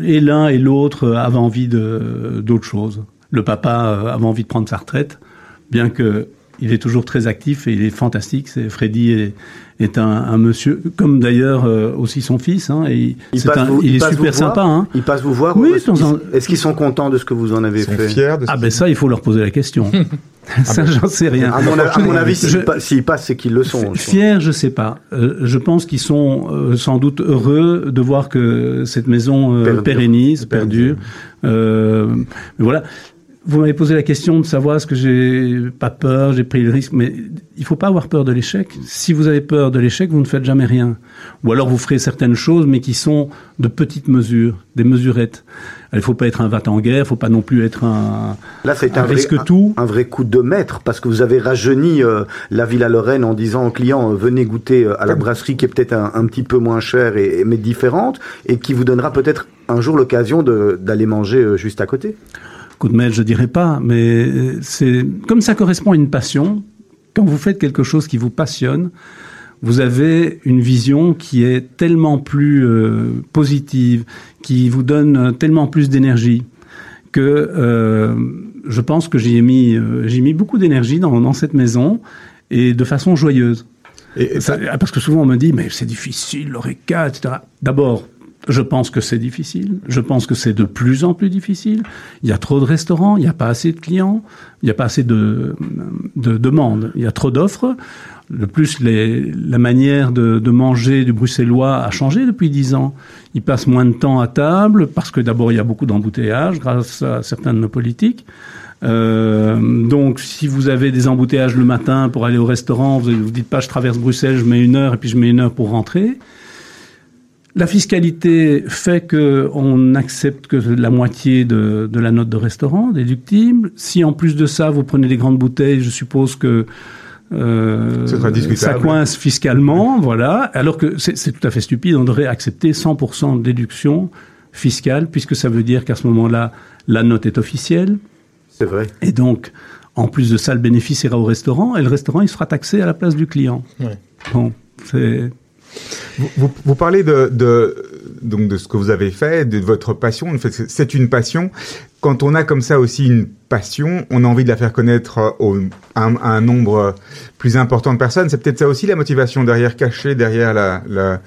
et l'un et l'autre avaient envie d'autre chose. Le papa euh, avait envie de prendre sa retraite, bien que il est toujours très actif et il est fantastique. C'est Freddy est, est un, un monsieur, comme d'ailleurs euh, aussi son fils. Hein, et Il c'est passe un- vous- il il est passe super sympa. Hein. Ils passent vous voir. Oui, est-ce en- qu'ils- Est-ce qu'ils sont contents de ce que vous en avez Ils sont fait fiers de Ah ben ça, il faut leur poser la question. ça, j'en sais rien. À mon, à mon avis, s'ils Je- pa- s'ils passent, c'est qu'ils le sont. Fiers, je sais pas. Euh, je pense qu'ils sont euh, sans doute heureux de voir que cette maison euh, Perdure. pérennise, perdure. Euh, mais voilà. Vous m'avez posé la question de savoir est-ce que j'ai pas peur, j'ai pris le risque, mais il faut pas avoir peur de l'échec. Si vous avez peur de l'échec, vous ne faites jamais rien. Ou alors vous ferez certaines choses, mais qui sont de petites mesures, des mesurettes. Il faut pas être un vat en guerre, il faut pas non plus être un, Là, c'est un un, vrai, risque un- tout. un vrai coup de maître parce que vous avez rajeuni euh, la Villa Lorraine en disant aux clients euh, venez goûter euh, à la brasserie qui est peut-être un, un petit peu moins chère et, mais différente et qui vous donnera peut-être un jour l'occasion d'aller manger juste à côté. Coup de mail, je dirais pas, mais euh, c'est comme ça correspond à une passion. Quand vous faites quelque chose qui vous passionne, vous avez une vision qui est tellement plus euh, positive, qui vous donne tellement plus d'énergie que euh, je pense que j'y ai mis, euh, j'ai mis beaucoup d'énergie dans, dans cette maison et de façon joyeuse. Et, et ça, Ça- parce que souvent on me dit mais c'est difficile, l'oreca, etc. D'abord, Je pense que c'est difficile. Je pense que c'est de plus en plus difficile. Il y a trop de restaurants, il n'y a pas assez de clients, il n'y a pas assez de, de demandes. Il y a trop d'offres. De plus, la manière de, manger du bruxellois a changé depuis dix ans. Ils passent moins de temps à table parce que d'abord il y a beaucoup d'embouteillages grâce à certains de nos politiques. Euh, donc, si vous avez des embouteillages le matin pour aller au restaurant, vous ne dites pas je traverse Bruxelles, je mets une heure et puis je mets une heure pour rentrer. La fiscalité fait que on accepte que la moitié de, de, la note de restaurant déductible. Si en plus de ça vous prenez des grandes bouteilles, je suppose que euh, ça coince fiscalement, voilà. Alors que c'est tout à fait stupide. On devrait accepter 100% de déduction fiscale puisque ça veut dire qu'à ce moment-là, la note est officielle. C'est vrai. Et donc, en plus de ça, le bénéfice ira au restaurant et le restaurant il sera taxé à la place du client. Ouais. Bon, c'est vous, vous, vous, parlez de, de, donc de ce que vous avez fait, de votre passion. C'est une passion. Quand on a comme ça aussi une passion, on a envie de la faire connaître au, à, un, à un nombre plus important de personnes. C'est peut-être ça aussi la motivation derrière, cachée derrière la, la,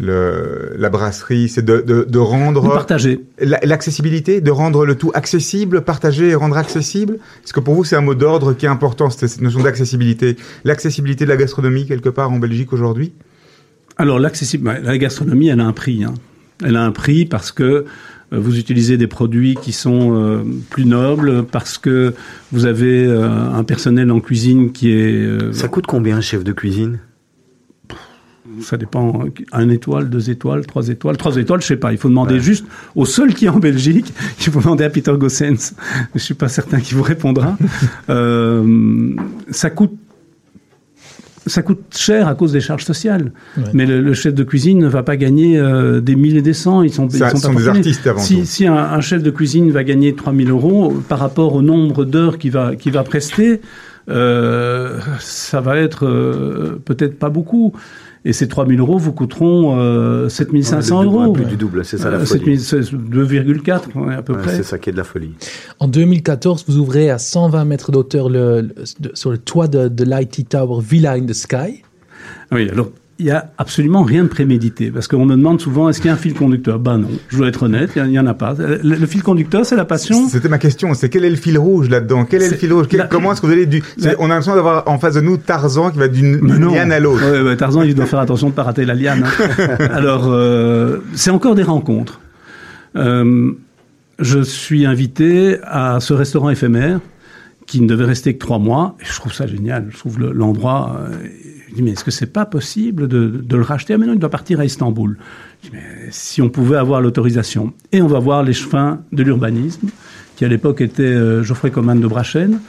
le, la brasserie, c'est de, de, de, rendre de partager l'accessibilité, de rendre le tout accessible, partager et rendre accessible. Est-ce que pour vous c'est un mot d'ordre qui est important, cette notion d'accessibilité, l'accessibilité de la gastronomie quelque part en Belgique aujourd'hui? Alors, l'accessibilité, la gastronomie, elle a un prix. Hein. Elle a un prix parce que euh, vous utilisez des produits qui sont euh, plus nobles, parce que vous avez euh, un personnel en cuisine qui est... Euh, Ça coûte combien un chef de cuisine? Ça dépend. Un étoile, deux étoiles, trois étoiles. Trois étoiles, je sais pas. Il faut demander ouais. juste au seul qui est en Belgique. Il faut demander à Peter Gossens. Je suis pas certain qu'il vous répondra. euh, ça coûte ça coûte cher à cause des charges sociales. Ouais. Mais le, le, chef de cuisine ne va pas gagner euh, des mille et des cents. Ils sont, ça, ils sont, sont pas des artistes avant si, tout. Si un, un, chef de cuisine va gagner 3000 euros par rapport au nombre d'heures qu'il va, qu'il va prester, euh, ça va être euh, peut-être pas beaucoup. Et ces 3 000 euros vous coûteront euh, 7 500 ouais, euros. Plus du double, c'est ça la Euh, folie. 2,4 à peu Ouais, près. c'est ça qui est de la folie. En 2014, vous ouvrez à 120 mètres d'auteur le, le, sur le toit de, de l'IT Tower Villa in the Sky. Oui, alors il y a absolument rien de prémédité parce qu'on me demande souvent est-ce qu'il y a un fil conducteur? Ben non, je dois être honnête, il n'y en a pas. Le, le fil conducteur, c'est la passion. C'était ma question, c'est quel est le fil rouge là-dedans? Quel est, le fil rouge? la- Comment est-ce que vous allez du la- On a l'impression d'avoir en face de nous Tarzan qui va d'une liane à l'autre. Ouais, Tarzan, il doit faire attention de ne pas rater la liane. hein. Alors, euh, c'est encore des rencontres. Euh, je suis invité à ce restaurant éphémère qui ne devait rester que trois mois. Et je trouve ça génial. Je trouve le- l'endroit. euh, je dis, mais est-ce que c'est pas possible de, le racheter? Ah, mais non, il doit partir à Istanbul. Je dis, mais si on pouvait avoir l'autorisation. Et on va voir les de l'urbanisme, qui à l'époque était euh, Geoffrey Coman de Brachen,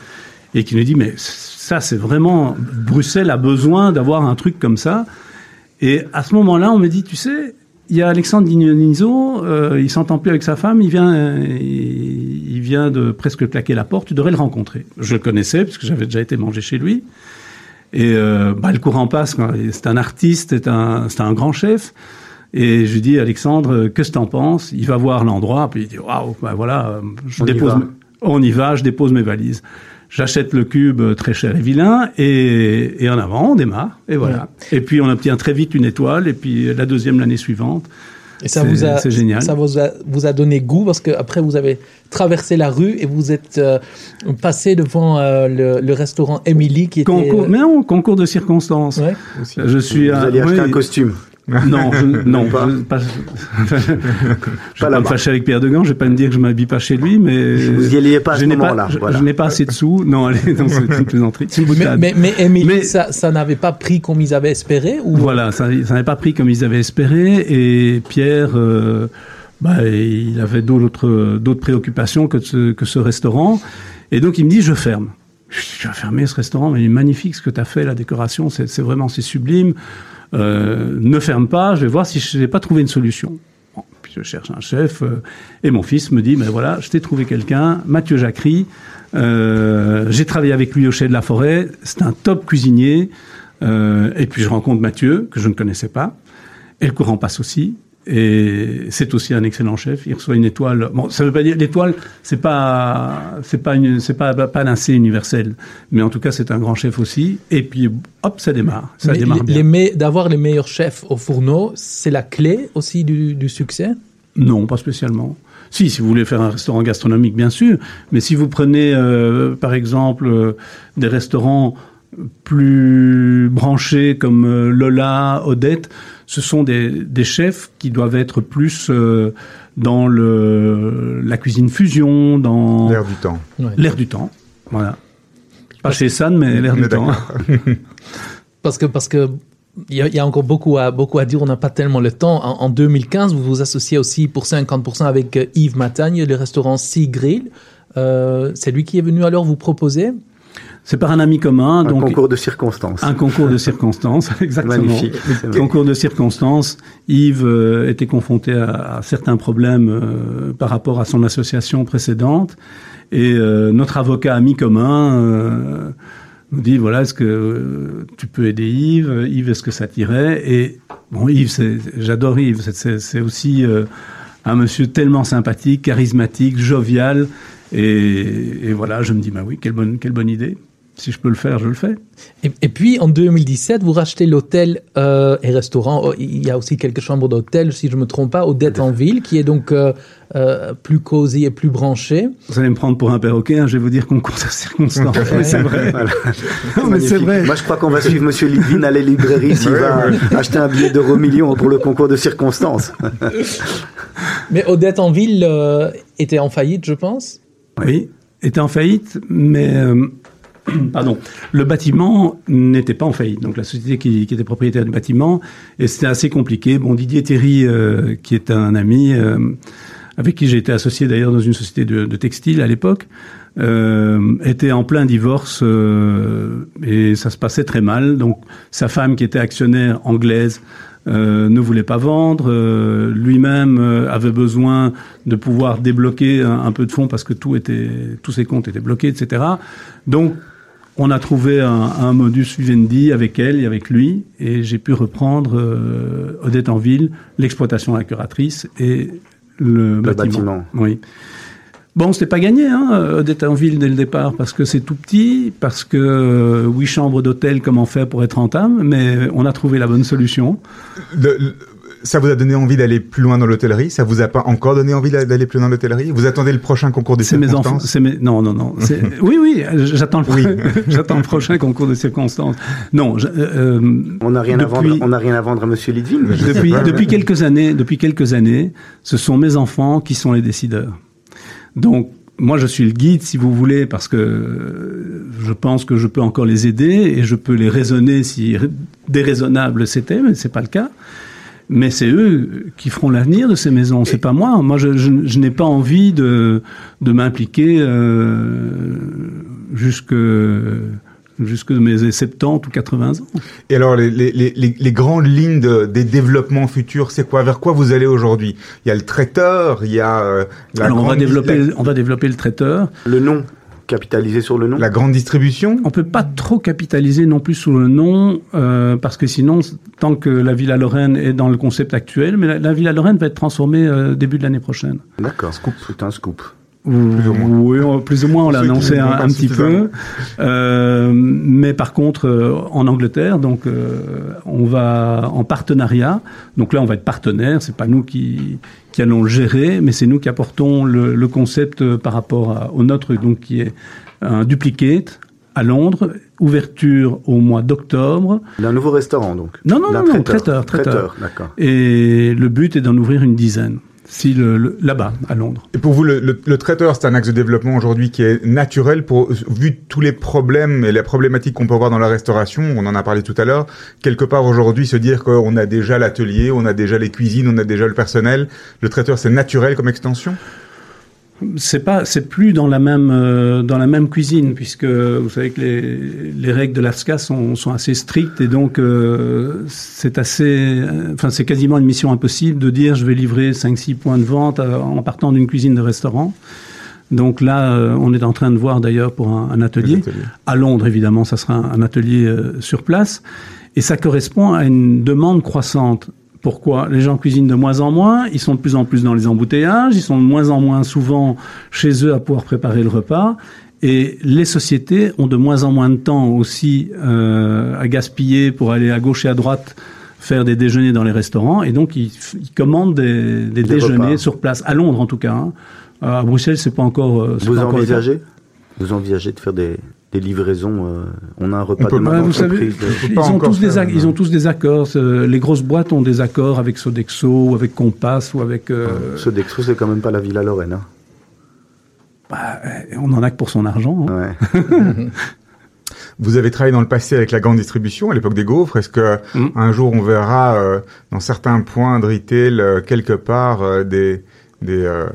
et qui nous dit, mais ça, c'est vraiment. Bruxelles a besoin d'avoir un truc comme ça. Et à ce moment-là, on me dit, tu sais, il y a Alexandre Dioniso, euh, il s'entend plus avec sa femme, il vient, il vient de presque claquer la porte, tu devrais le rencontrer. Je le connaissais, parce que j'avais déjà été manger chez lui. Et euh, bah, le courant passe, c'est un artiste, c'est un, c'est un grand chef. Et je lui dis, Alexandre, euh, qu'est-ce que t'en penses? Il va voir l'endroit, puis il dit, waouh, bah voilà, euh, je On y dépose, va. mes- on y va, je dépose mes valises. J'achète le cube euh, très cher et vilain, et, et en avant, on démarre, et voilà. Et puis on obtient très vite une étoile, et puis la deuxième l'année suivante. Et ça vous a, c'est génial. Ça vous a, vous a donné goût parce que après vous avez traversé la rue et vous êtes euh, passé devant euh, le, le restaurant Emily qui était. Concours, euh, mais non, concours de circonstances. ouais. Je suis Vous allez acheter oui. un costume. Non, je, non, Pas. je, pas, je Pas vais pas me fâcher avec Pierre Degan, je vais pas me dire que je m'habille pas chez lui, mais Vous y alliez pas à je ce n'ai pas, moment-là, je, voilà. je n'ai pas assez de sous. Non, allez, non, c'est une plaisanterie, une Mais, mais, mais Emily, Mais- ça, ça n'avait pas pris comme ils avaient espéré ou Voilà, ça, ça n'avait pas pris comme ils avaient espéré, et Pierre, euh, bah, il avait d'autres d'autres préoccupations que ce, que ce restaurant, et donc il me dit je ferme. Je vais fermer ce restaurant, mais il est magnifique ce que tu as fait, la décoration, c'est c'est vraiment c'est sublime. Euh, ne ferme pas, je vais voir si je n'ai pas trouvé une solution. Puis je cherche un chef, euh, et mon fils me dit, mais voilà, je t'ai trouvé quelqu'un, Mathieu Jacquerie, euh, j'ai travaillé avec lui au Chai de la Forêt, c'est un top cuisinier, et puis je rencontre Mathieu, que je ne connaissais pas, et le courant passe aussi, Et c'est aussi un excellent chef. Il reçoit une étoile. Bon, ça veut pas dire l'étoile, c'est pas, c'est pas une, c'est pas pas un C universel, mais en tout cas c'est un grand chef aussi. Et puis hop, ça démarre. Ça Mais démarre bien. les D'avoir les meilleurs chefs au fourneau, c'est la clé aussi du, du succès? Non, pas spécialement. Si, si vous voulez faire un restaurant gastronomique, bien sûr. Mais si vous prenez, euh, par exemple, euh, des restaurants plus branchés comme euh, Lola, Odette, ce sont des, des chefs qui doivent être plus euh, dans le, la cuisine fusion, dans L'air du temps. Ouais. l'air du temps. Voilà. Pas chez San, mais l'air du temps. Parce que parce que il y, a- il y a encore beaucoup à beaucoup à dire. On n'a pas tellement le temps. En, en 2015, vous vous associez aussi pour 50% avec euh, Yves Matagne, le restaurant Sea Grill. Euh, c'est lui qui est venu alors vous proposer? C'est par un ami commun. Un donc concours de circonstances. Un concours de circonstances, exactement. Magnifique. Concours de circonstances. Yves euh, était confronté à, à certains problèmes euh, par rapport à son association précédente. Et euh, notre avocat ami commun nous dit, voilà, est-ce que tu peux aider Yves? Yves, est-ce que ça t'irait? Et bon, Yves, j'adore Yves. C'est- aussi un monsieur tellement sympathique, charismatique, jovial. Et, et voilà, je me dis, bah oui, quelle bonne, quelle bonne idée. Si je peux le faire, je le fais. Et, et puis en 2017, vous rachetez l'hôtel euh, et restaurant. Oh, Il y a aussi quelques chambres d'hôtel, si je me trompe pas, au Détanville, qui est donc euh, euh, plus cosy et plus branché. Vous allez me prendre pour un perroquet, hein, je vais vous dire qu'on court à circonstance. mais c'est vrai. Voilà. Non, mais c'est Magnifique. vrai. Moi, je crois qu'on va suivre Monsieur Litvin à la librairie s'il va acheter un billet d'euro million pour le concours de circonstances. Mais au Détanville euh, était en faillite, je pense? Oui, était en faillite, mais euh, pardon, le bâtiment n'était pas en faillite. Donc la société qui, était propriétaire du bâtiment, et c'était assez compliqué. Bon, Didier Théry, euh, qui est un ami euh, avec qui j'ai été associé d'ailleurs dans une société de, de textile à l'époque, était en plein divorce et ça se passait très mal. Donc sa femme, qui était actionnaire anglaise, ne voulait pas vendre. euh, Lui-même euh, avait besoin de pouvoir débloquer un, un peu de fonds parce que tout était, tous ses comptes étaient bloqués, etc. Donc on a trouvé un, un modus vivendi avec elle et avec lui, et j'ai pu reprendre euh, Odette en ville, l'exploitation à la curatrice et le, bâtiment. bâtiment. Oui. Bon, c'était pas gagné, hein, Odette en ville dès le départ, parce que c'est tout petit, parce que euh, huit chambres d'hôtel, comment faire pour être rentable, mais on a trouvé la bonne solution. Le- le- ça vous a donné envie d'aller plus loin dans l'hôtellerie? Ça vous a pas encore donné envie d'a- d'aller plus loin dans l'hôtellerie? Vous attendez le prochain concours des C'est mes enfants. circonstances? C'est mes... Non, non, non. c'est- Oui, oui. J'attends le. Oui. j'attends le prochain concours de circonstances. Non. je- euh, On n'a rien à Depuis- vendre. On n'a rien à vendre à Monsieur depuis, depuis quelques années, depuis quelques années, ce sont mes enfants qui sont les décideurs. Donc, moi, je suis le guide, si vous voulez, parce que euh, je pense que je peux encore les aider et je peux les raisonner si déraisonnable c'était, mais c'est pas le cas. Mais c'est eux qui feront l'avenir de ces maisons, c'est pas moi. Moi, je n'ai pas envie de, de m'impliquer euh, jusque jusque mes 70 ou 80 ans. Et alors, les, les, les, grandes lignes de- des développements futurs, c'est quoi? Vers quoi vous allez aujourd'hui? Il y a le traiteur, il y a euh, la, Alors, on va grande, développer, la, on va développer le traiteur. Le nom, capitalisé sur le nom? la grande distribution? On peut pas trop capitaliser non plus sur le nom, euh, parce que sinon, tant que la Villa Lorraine est dans le concept actuel, mais la, la Villa Lorraine va être transformée euh, début de l'année prochaine. D'accord. Scoop. C'est un scoop. Plus ou moins. Oui, on- plus ou moins, on l'a annoncé un, petit peu. Euh, mais par contre, euh, en Angleterre, donc euh, on va en partenariat. Donc là, on va être partenaire. C'est pas nous qui qui allons le gérer, mais c'est nous qui apportons le, le concept euh, par rapport à- au nôtre, donc qui est un duplicate à Londres, ouverture au mois d'octobre. D'un nouveau restaurant, donc. Non, non, non, non, traiteur, traiteur. d'accord. Et le but est d'en ouvrir une dizaine. Si là-bas, à Londres. Et pour vous, le, le, le traiteur, c'est un axe de développement aujourd'hui qui est naturel pour, vu tous les problèmes et les problématiques qu'on peut avoir dans la restauration, on en a parlé tout à l'heure, quelque part aujourd'hui se dire qu'on a déjà l'atelier, on a déjà les cuisines, on a déjà le personnel, le traiteur c'est naturel comme extension? C'est pas, c'est plus dans la même euh, dans la même cuisine puisque vous savez que les, les règles de l'AFSCA sont, sont assez strictes et donc euh, c'est assez, enfin c'est quasiment une mission impossible de dire je vais livrer 5-6 points de vente euh, en partant d'une cuisine de restaurant. Donc là, euh, on est en train de voir d'ailleurs pour un, un atelier. À Londres, évidemment, ça sera un, un atelier euh, sur place. Et ça correspond à une demande croissante Pourquoi Les gens cuisinent de moins en moins, ils sont de plus en plus dans les embouteillages, ils sont de moins en moins souvent chez eux à pouvoir préparer le repas. Et les sociétés ont de moins en moins de temps aussi euh, à gaspiller pour aller à gauche et à droite faire des déjeuners dans les restaurants. Et donc, ils, ils commandent des, des, déjeuners repas. sur place, à Londres en tout cas. hein. À Bruxelles, c'est pas encore. euh, Vous pas encore envisagez Vous envisagez de faire des, des livraisons euh, On a un repas d'entreprise. de- peut ils ont, tous des, faire, ac- ils ont tous des accords. euh, Les grosses boîtes ont des accords avec Sodexo, ou avec Compass, ou avec. euh, Ce Dextro, c'est quand même pas la Villa Lorraine. Hein. bah, on en a que pour son argent. hein. Ouais. Vous avez travaillé dans le passé avec la grande distribution à l'époque des gaufres. Est-ce que Mm. un jour on verra euh, dans certains points de retail euh, quelque part euh, des des euh,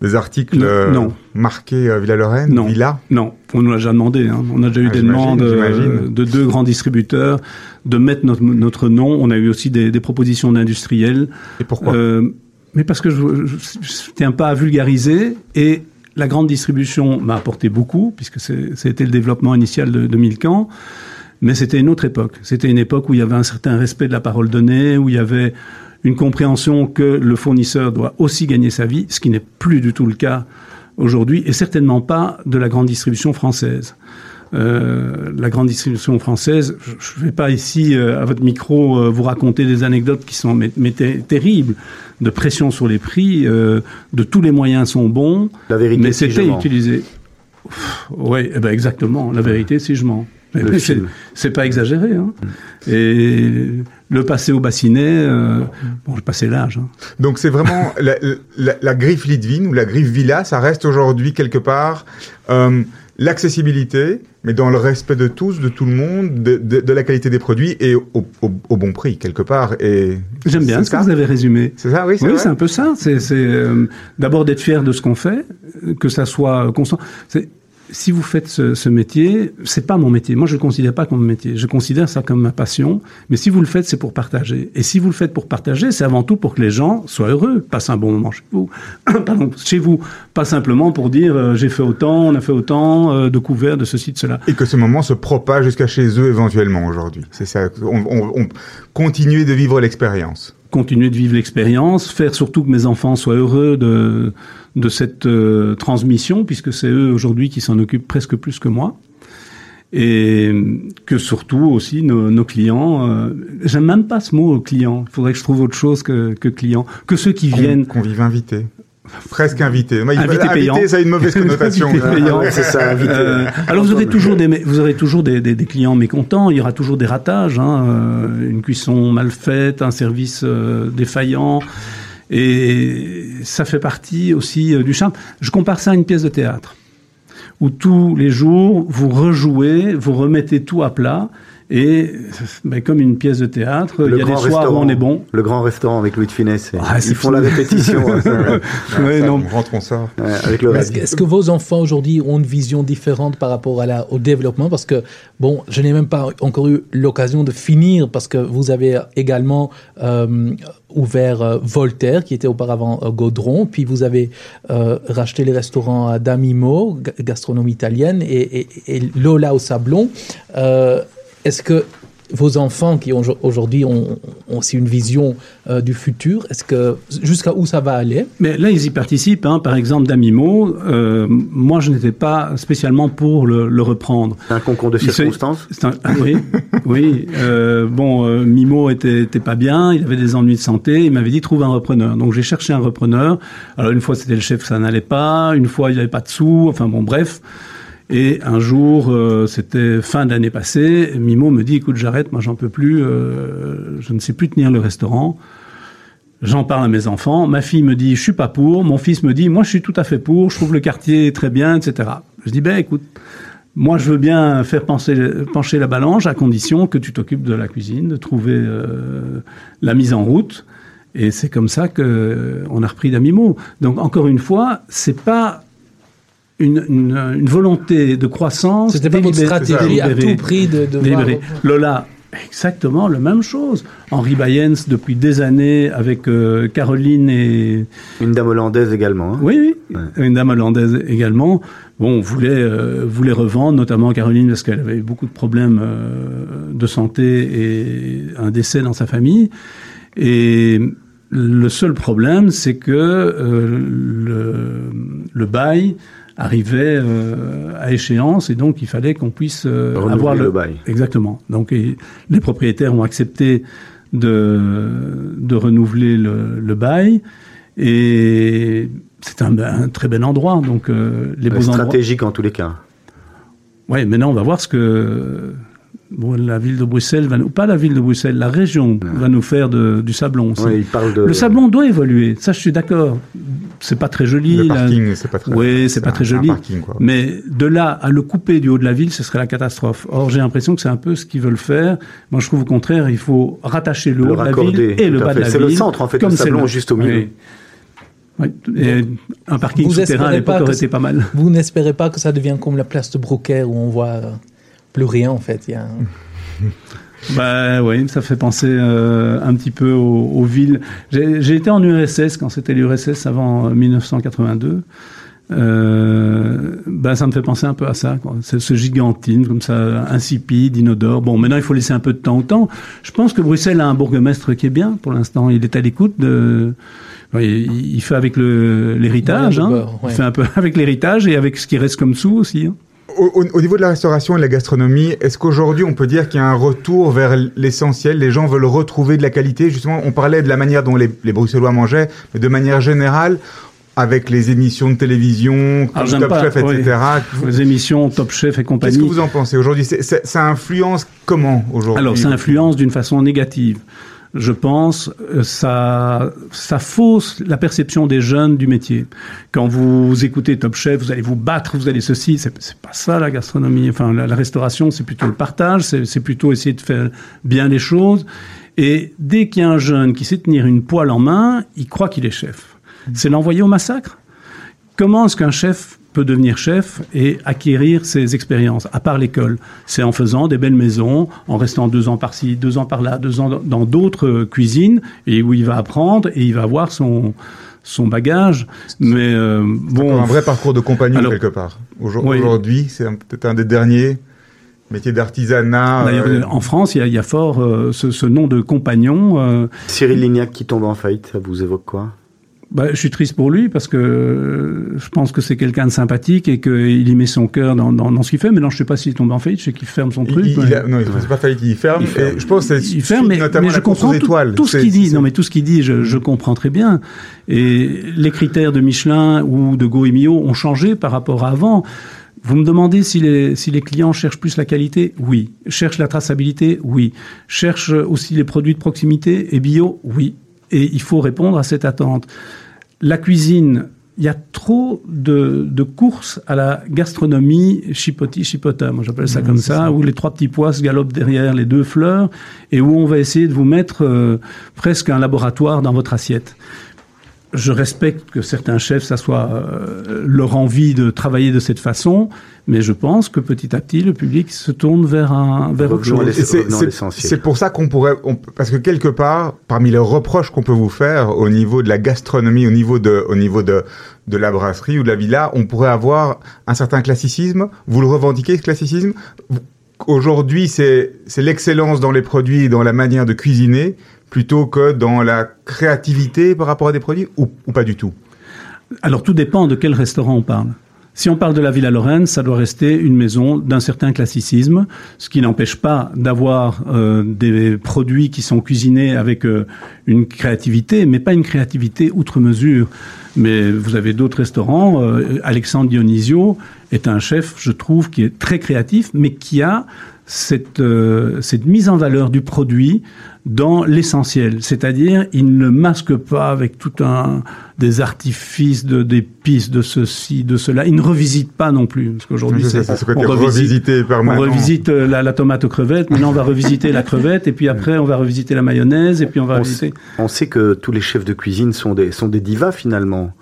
des articles euh, non. marqués euh, Villa Lorraine, Non. Villa? Non, on nous l'a déjà demandé. hein. On a déjà eu Ah, des demandes euh, de deux grands distributeurs de mettre notre, notre nom. On a eu aussi des, des propositions d'industriels. Et pourquoi? Euh, mais parce que je ne tiens pas à vulgariser et la grande distribution m'a apporté beaucoup puisque c'était le développement initial de, de Milcan. Mais c'était une autre époque. C'était une époque où il y avait un certain respect de la parole donnée, où il y avait une compréhension que le fournisseur doit aussi gagner sa vie, ce qui n'est plus du tout le cas aujourd'hui, et certainement pas de la grande distribution française. Euh, la grande distribution française, je ne vais pas ici euh, à votre micro euh, vous raconter des anecdotes qui sont mais, mais ter- terribles, de pression sur les prix, de tous les moyens sont bons, La vérité, mais c'était utilisé. Oui, eh ben exactement. La vérité, si je mens. C'est- pas exagéré. Hein. Et le passé au bassinet, euh, bon, le passé l'âge. Hein. Donc c'est vraiment la, la, la griffe Lidvin ou la griffe Villa, ça reste aujourd'hui quelque part euh, l'accessibilité, mais dans le respect de tous, de tout le monde, de, de, de la qualité des produits et au, au, au bon prix quelque part. Et J'aime bien ce que vous avez résumé. C'est ça, oui, c'est Oui, c'est un peu ça. C'est c'est, euh, d'abord d'être fier de ce qu'on fait, que ça soit constant. C'est- Si vous faites ce, ce métier, c'est pas mon métier. Moi, je le considère pas comme métier. Je considère ça comme ma passion. Mais si vous le faites, c'est pour partager. Et si vous le faites pour partager, c'est avant tout pour que les gens soient heureux, passent un bon moment chez vous. Pardon, chez vous, pas simplement pour dire euh, j'ai fait autant, on a fait autant euh, de couverts, de ceci, de cela. Et que ce moment se propage jusqu'à chez eux éventuellement aujourd'hui. C'est ça. On, on, on continuer de vivre l'expérience. Continuer de vivre l'expérience, faire surtout que mes enfants soient heureux de, de cette euh, transmission, puisque c'est eux aujourd'hui qui s'en occupent presque plus que moi. Et que surtout aussi nos, nos clients, euh, j'aime même pas ce mot client, il faudrait que je trouve autre chose que, que client, que ceux qui Con- viennent. Convive invité. Presque invité. Mais il- Invité payant. ça a une mauvaise connotation. Invité payant. Ouais, c'est ça, invité. Euh, alors vous aurez toujours des, vous aurez toujours des, des, des clients mécontents. Il y aura toujours des ratages, hein, euh, une cuisson mal faite, un service euh, défaillant, et ça fait partie aussi euh, du charme. Je compare ça à une pièce de théâtre où tous les jours vous rejouez, vous remettez tout à plat. Et ben, comme une pièce de théâtre, il y a des soirs où restaurant, on est bon. Le grand restaurant avec Louis de Finesse. Ah, ils font la répétition hein, Ça, non. on rentre, on sort. Ouais, avec le Est-ce que, est-ce que vos enfants aujourd'hui ont une vision différente par rapport à la, au développement? Parce que, bon, je n'ai même pas encore eu l'occasion de finir parce que vous avez également euh, ouvert euh, Voltaire, qui était auparavant euh, Gaudron, puis vous avez euh, racheté les restaurants à Damimo, ga- gastronomie italienne, et, et- et Lola au Sablon. Est-ce que vos enfants qui ont- aujourd'hui ont, ont aussi une vision euh, du futur, est-ce que jusqu'à où ça va aller? Mais là, ils y participent. Hein. Par exemple, Damimo, euh, moi, je n'étais pas spécialement pour le, le reprendre. C'est un concours de circonstances? un- ah oui, oui. Euh, bon, euh, Mimo était, était pas bien, il avait des ennuis de santé. Il m'avait dit trouve un repreneur. Donc j'ai cherché un repreneur. Alors une fois c'était le chef, ça n'allait pas. Une fois il n'avait pas de sous. Enfin bon, bref. Et un jour, euh, c'était fin de l'année passée, Mimo me dit écoute, j'arrête, moi j'en peux plus, euh, je ne sais plus tenir le restaurant. J'en parle à mes enfants. Ma fille me dit, je suis pas pour. Mon fils me dit, moi, je suis tout à fait pour. Je trouve le quartier très bien, etc. Je dis, ben, écoute, moi, je veux bien faire pencher, pencher la balance à condition que tu t'occupes de la cuisine, de trouver euh, la mise en route. Et c'est comme ça que euh, on a repris Damimo. Donc, encore une fois, c'est pas une, une, une volonté de croissance. C'était pas stratégie à tout prix de, de Lola, exactement la même chose. Henri Bayens, depuis des années, avec euh, Caroline et... Une dame hollandaise également. hein. Oui, oui, Ouais. une dame hollandaise également. Bon, voulait, euh, voulait revendre, notamment Caroline, parce qu'elle avait eu beaucoup de problèmes euh, de santé et un décès dans sa famille. Et le seul problème, c'est que euh, le, le, bail arrivait euh, à échéance et donc il fallait qu'on puisse euh, avoir le... le, bail. Exactement. Donc et les propriétaires ont accepté de, de renouveler le, le bail et c'est un, un, très bel endroit. Donc euh, les beaux stratégique endroits... en tous les cas. Oui, maintenant on va voir ce que bon, la ville de Bruxelles, va nous, pas la ville de Bruxelles, la région ouais. va nous faire de, du sablon. Ouais, il parle de... Le sablon doit évoluer, ça je suis d'accord. C'est pas très joli. Le parking, c'est pas très. Oui, c'est pas très joli. Parking, mais de là à le couper du haut de la ville, ce serait la catastrophe. Or, j'ai l'impression que c'est un peu ce qu'ils veulent faire. Moi, je trouve au contraire, il faut rattacher le, le haut de la ville et le bas de la ville. C'est le centre en fait, comme le sablon juste au milieu. Oui. Oui. Et un parking souterrain à l'époque aurait été pas mal. Vous n'espérez pas que ça devienne comme la place de Brocaire où on voit plus rien en fait. Il y a un... Bah oui, ça fait penser euh, un petit peu aux, aux villes. J'ai été en URSS quand c'était l'URSS avant 1982. Euh, bah, ça me fait penser un peu à ça, C'est ce gigantine, comme ça, insipide, inodore. Bon, maintenant, il faut laisser un peu de temps au temps. Je pense que Bruxelles a un bourgmestre qui est bien, pour l'instant. Il est à l'écoute de... Il, fait avec l'héritage, hein. ouais. il fait un peu avec l'héritage et avec ce qui reste comme sous aussi. Hein. Au, au, niveau de la restauration et de la gastronomie, est-ce qu'aujourd'hui on peut dire qu'il y a un retour vers l'essentiel? Les gens veulent retrouver de la qualité. Justement, on parlait de la manière dont les, les Bruxellois mangeaient, mais de manière générale, avec les émissions de télévision, Alors, Top pas, Chef, etc. Les émissions Top Chef et compagnie. Qu'est-ce que vous en pensez aujourd'hui? Ça influence comment aujourd'hui? Alors, ça influence d'une façon négative je pense, ça, ça fausse la perception des jeunes du métier. Quand vous écoutez Top Chef, vous allez vous battre, vous allez ceci, c'est pas ça la gastronomie. Enfin, la, la restauration, c'est plutôt le partage, c'est plutôt essayer de faire bien les choses. Et dès qu'il y a un jeune qui sait tenir une poêle en main, il croit qu'il est chef. C'est l'envoyer au massacre. Comment est-ce qu'un chef peut devenir chef et acquérir ses expériences, à part l'école. C'est en faisant des belles maisons, en restant deux ans par-ci, deux ans par-là, deux ans dans d'autres cuisines, et où il va apprendre et il va avoir son son bagage. Mais euh, bon, un vrai parcours de compagnon Alors, quelque part. Aujourd'hui, oui. c'est peut-être un des derniers métiers d'artisanat. Euh... En France, il y a, il y a fort euh, ce, ce, nom de compagnon. Euh. Cyril Lignac qui tombe en faillite, ça vous évoque quoi? Bah, je suis triste pour lui parce que je pense que c'est quelqu'un de sympathique et qu'il y met son cœur dans, dans, dans ce qu'il fait. Mais non, je sais pas s'il tombe en faillite, je sais qu'il ferme son truc. Il, il a, non, ne pas faillite, il ferme. Il ferme. je pense que il ferme, mais, mais je comprends tout, tout ce qu'il dit. Non, mais tout ce qu'il dit, je, je, comprends très bien. Et les critères de Michelin ou de Goemio ont changé par rapport à avant. Vous me demandez si les, si les clients cherchent plus la qualité Oui. Cherchent la traçabilité Oui. Cherchent aussi les produits de proximité et bio Oui. Et il faut répondre à cette attente. La cuisine, il y a trop de, de courses à la gastronomie chipoti chipota, moi j'appelle ça mmh, comme ça, ça, où les trois petits pois se galopent derrière les deux fleurs et où on va essayer de vous mettre euh, presque un laboratoire dans votre assiette. Je respecte que certains chefs, ça soit euh, leur envie de travailler de cette façon, mais je pense que petit à petit, le public se tourne vers un vers autre chose. C'est pour ça qu'on pourrait, on, parce que quelque part, parmi les reproches qu'on peut vous faire au niveau de la gastronomie, au niveau de, au niveau de de la brasserie ou de la villa, on pourrait avoir un certain classicisme. Vous le revendiquez ce classicisme? Aujourd'hui, c'est c'est l'excellence dans les produits et dans la manière de cuisiner plutôt que dans la créativité par rapport à des produits ou, pas du tout? Alors tout dépend de quel restaurant on parle. Si on parle de la Villa Lorraine, ça doit rester une maison d'un certain classicisme, ce qui n'empêche pas d'avoir euh, des produits qui sont cuisinés avec euh, une créativité, mais pas une créativité outre mesure. Mais vous avez d'autres restaurants. Euh, Alexandre Dionisio est un chef, je trouve, qui est très créatif, mais qui a cette mise en valeur du produit dans l'essentiel, c'est-à-dire il ne masque pas avec tout un des artifices de d'épices de ceci de cela. Il ne revisite pas non plus parce qu'aujourd'hui c'est ce on revisite, on revisite la, la, tomate aux crevettes, maintenant on va revisiter la crevette et puis après on va revisiter la mayonnaise et puis on va on revisiter. Sait, on sait que tous les chefs de cuisine sont des sont des divas finalement.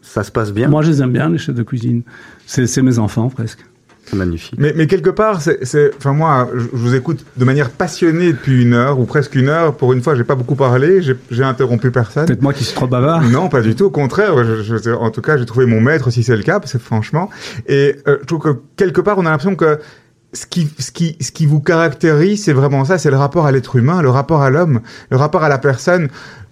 Ça se passe bien? Moi je les aime bien les chefs de cuisine. C'est mes enfants presque. C'est magnifique. Mais, mais quelque part, c'est, enfin moi, je, je vous écoute de manière passionnée depuis une heure ou presque une heure. Pour une fois, j'ai pas beaucoup parlé, j'ai, j'ai interrompu personne. Peut-être moi qui suis trop bavard. Non, pas du tout. Au contraire, je, je, en tout cas, j'ai trouvé mon maître si c'est le cas, parce que franchement. Et euh, je trouve que quelque part, on a l'impression que ce qui, ce qui, ce qui vous caractérise, c'est vraiment ça, c'est le rapport à l'être humain, le rapport à l'homme, le rapport à la personne.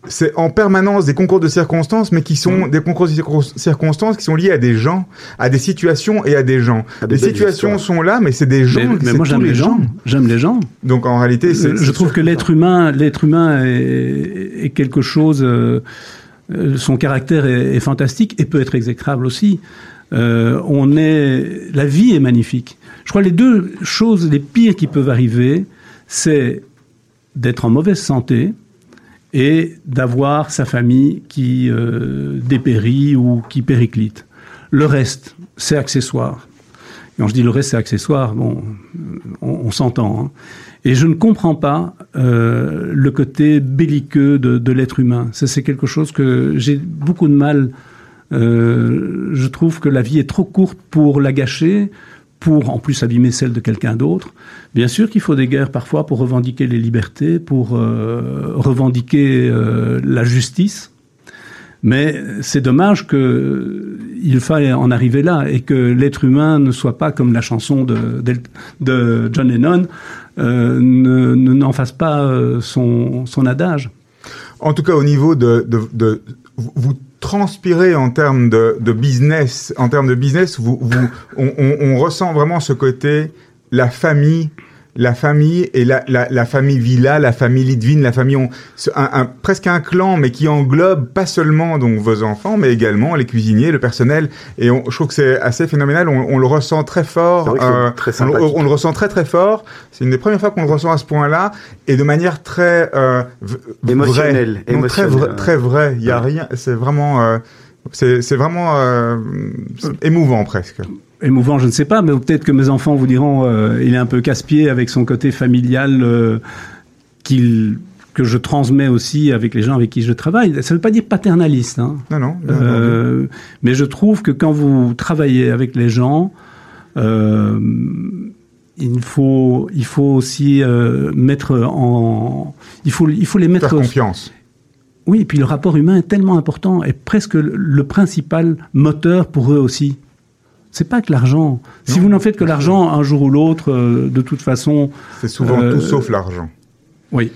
C'est en permanence des concours de circonstances, mais qui sont des concours de circonstances qui sont liés à des gens, à des situations et à des gens. les situations sont là, mais c'est des gens. Mais, mais moi j'aime les, gens. J'aime les gens. Donc en réalité, c'est. Je trouve que l'être humain, l'être humain est, est, quelque chose. Euh, son caractère est, est, fantastique et peut être exécrable aussi. Euh, on est, la vie est magnifique. Je crois que les deux choses les pires qui peuvent arriver, c'est d'être en mauvaise santé et d'avoir sa famille qui euh, dépérit ou qui périclite. Le reste, c'est accessoire. Quand je dis le reste, c'est accessoire, bon, on, on s'entend. Hein. Et je ne comprends pas euh, le côté belliqueux de, l'être humain. C'est quelque chose que j'ai beaucoup de mal. Euh, je trouve que la vie est trop courte pour la gâcher pour en plus abîmer celle de quelqu'un d'autre. Bien sûr qu'il faut des guerres parfois pour revendiquer les libertés, pour euh, revendiquer euh, la justice. Mais c'est dommage qu'il faille en arriver là et que l'être humain ne soit pas comme la chanson de, John Lennon, euh, ne n'en fasse pas son, adage. En tout cas, au niveau de, de, de vous transpirer en termes de, business, en termes de business, on, ressent vraiment ce côté, la famille, la famille et la, la, la famille Villa, la famille Litvin, la famille, on, un, un, presque un clan, mais qui englobe pas seulement donc vos enfants, mais également les cuisiniers, le personnel. Et on, je trouve que c'est assez phénoménal. On, on, le ressent très fort. Euh, très on, le ressent très très fort. C'est une des premières fois qu'on le ressent à ce point-là et de manière très euh, émotionnelle, très vrai, très vrai. Il y a rien. C'est vraiment. Euh, c'est vraiment euh, émouvant presque émouvant, je ne sais pas, mais peut-être que mes enfants vous diront euh, il est un peu casse-pied avec son côté familial euh, qu'il que je transmets aussi avec les gens avec qui je travaille. Ça ne veut pas dire paternaliste. Hein. Non, non. non, euh, non. Mais je trouve que quand vous travaillez avec les gens, euh, il faut, il faut aussi euh, mettre en, il faut, il faut les mettre. Faire confiance. Oui, et puis le rapport humain est tellement important et presque le principal moteur pour eux aussi. C'est pas que l'argent. Si vous n'en faites que l'argent, un jour ou l'autre, euh, de toute façon. C'est souvent euh, tout sauf l'argent. Oui.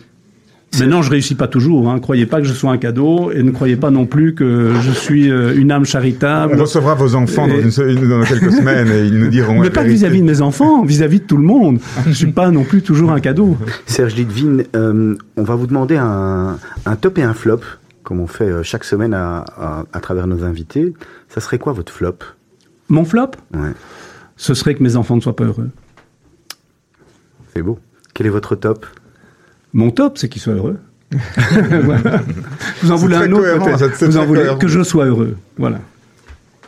Maintenant, je réussis pas toujours. Hein. Croyez pas que je sois un cadeau et ne croyez pas non plus que je suis euh, une âme charitable. On recevra vos enfants et... dans, une, dans, quelques semaines et ils nous diront. Mais pas vis-à-vis -vis de mes enfants, vis-à-vis -vis de tout le monde. je suis pas non plus toujours un cadeau. Serge Litvin, euh, on va vous demander un, un, top et un flop, comme on fait chaque semaine à, à, à travers nos invités. Ça serait quoi votre flop? Mon flop? Ouais. Ce serait que mes enfants ne soient pas heureux. C'est beau. Quel est votre top? Mon top, c'est qu'ils soient heureux. voilà. Vous en voulez un autre peut-être Vous en voulez cohérent. que je sois heureux. Voilà.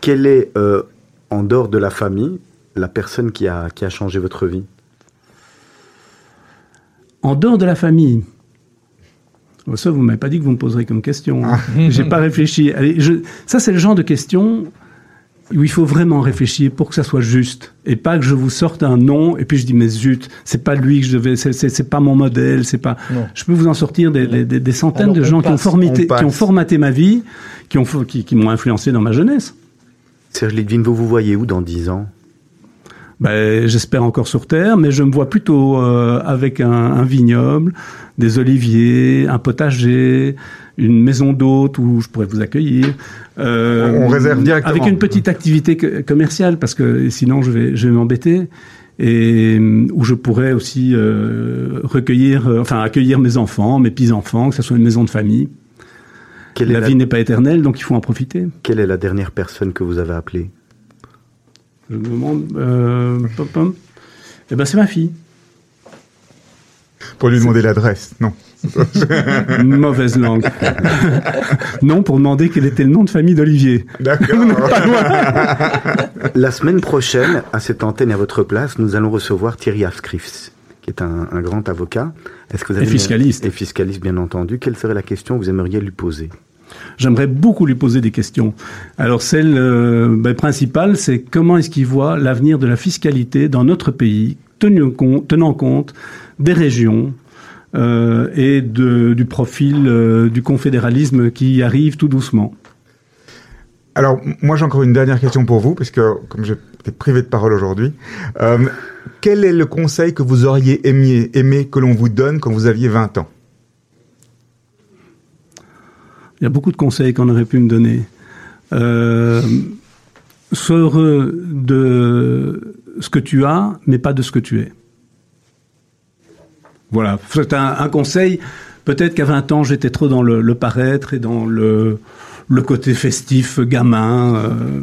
Quelle est, euh, en dehors de la famille, la personne qui a, qui a changé votre vie? En dehors de la famille? Oh, ça, vous m'avez pas dit que vous me poserez comme question. Hein. J'ai pas réfléchi. Allez, je... Ça, c'est le genre de question où il faut vraiment réfléchir pour que ça soit juste et pas que je vous sorte un nom et puis je dis mais zut c'est pas lui que je devais c'est c'est pas mon modèle c'est pas non. je peux vous en sortir des, des, des centaines Alors, de gens passe, qui ont formaté qui ont formaté ma vie qui ont qui, qui m'ont influencé dans ma jeunesse. Serge Litvin vous vous voyez où dans dix ans? Ben, j'espère encore sur terre, mais je me vois plutôt euh, avec un, un, vignoble, des oliviers, un potager, une maison d'hôte où je pourrais vous accueillir. Euh, on réserve directement. Avec une petite activité commerciale, parce que sinon je vais, je vais m'embêter. Et où je pourrais aussi euh, recueillir, euh, enfin accueillir mes enfants, mes petits-enfants, que ce soit une maison de famille. Quelle la vie la... n'est pas éternelle, donc il faut en profiter. Quelle est la dernière personne que vous avez appelée? Je me demande. Euh, pom, pom. Eh ben, c'est ma fille. Pour lui demander l'adresse, non. Mauvaise langue. non, pour demander quel était le nom de famille d'Olivier. D'accord. La semaine prochaine, à cette antenne à votre place, nous allons recevoir Thierry Afscrifs, qui est un, un, grand avocat. Est-ce que vous avez et fiscaliste. Et fiscaliste, bien entendu. Quelle serait la question que vous aimeriez lui poser? J'aimerais beaucoup lui poser des questions. Alors celle euh, ben, principale, c'est comment est-ce qu'il voit l'avenir de la fiscalité dans notre pays, compte, tenant compte des régions, euh, et de, du profil euh, du confédéralisme qui arrive tout doucement. Alors, moi, j'ai encore une dernière question pour vous, parce que comme j'ai été privé de parole aujourd'hui, euh, quel est le conseil que vous auriez aimé, aimé que l'on vous donne quand vous aviez 20 ans? Il y a beaucoup de conseils qu'on aurait pu me donner. Euh, sois heureux de ce que tu as, mais pas de ce que tu es. Voilà, c'est un, un conseil. Peut-être qu'à 20 ans, j'étais trop dans le, le, paraître et dans le, le côté festif, gamin, euh,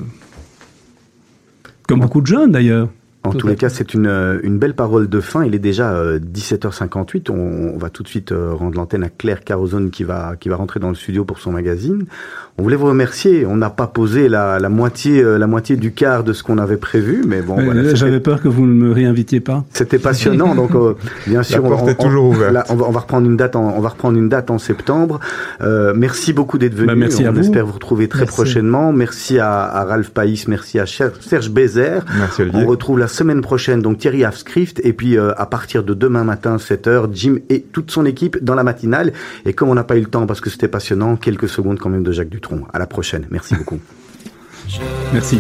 comme beaucoup de jeunes d'ailleurs. En tous les cas, c'est une, euh, une belle parole de fin. Il est déjà 17h58. Euh, on, on va tout de suite rendre l'antenne à Claire Carozone qui va, qui va rentrer dans le studio pour son magazine. On voulait vous remercier. On n'a pas posé la, la, moitié, la moitié du quart de ce qu'on avait prévu, mais bon. Voilà, J'avais peur que vous ne me réinvitiez pas. C'était passionnant, donc euh, bien sûr. La porte on, est toujours ouverte. Là, on, va, on va reprendre une date. En, on va reprendre une date en septembre. Euh, merci beaucoup d'être venu. Bah, merci on à vous. espère vous retrouver très merci. prochainement. Merci à, à, Ralph Païs, merci à Serge Bézère. Merci Olivier. On retrouve la semaine prochaine donc Thierry Afscrift et puis euh, à partir de demain matin 7h, Jim et toute son équipe dans la matinale. Et comme on n'a pas eu le temps parce que c'était passionnant, quelques secondes quand même de Jacques À la prochaine. Merci beaucoup. Merci.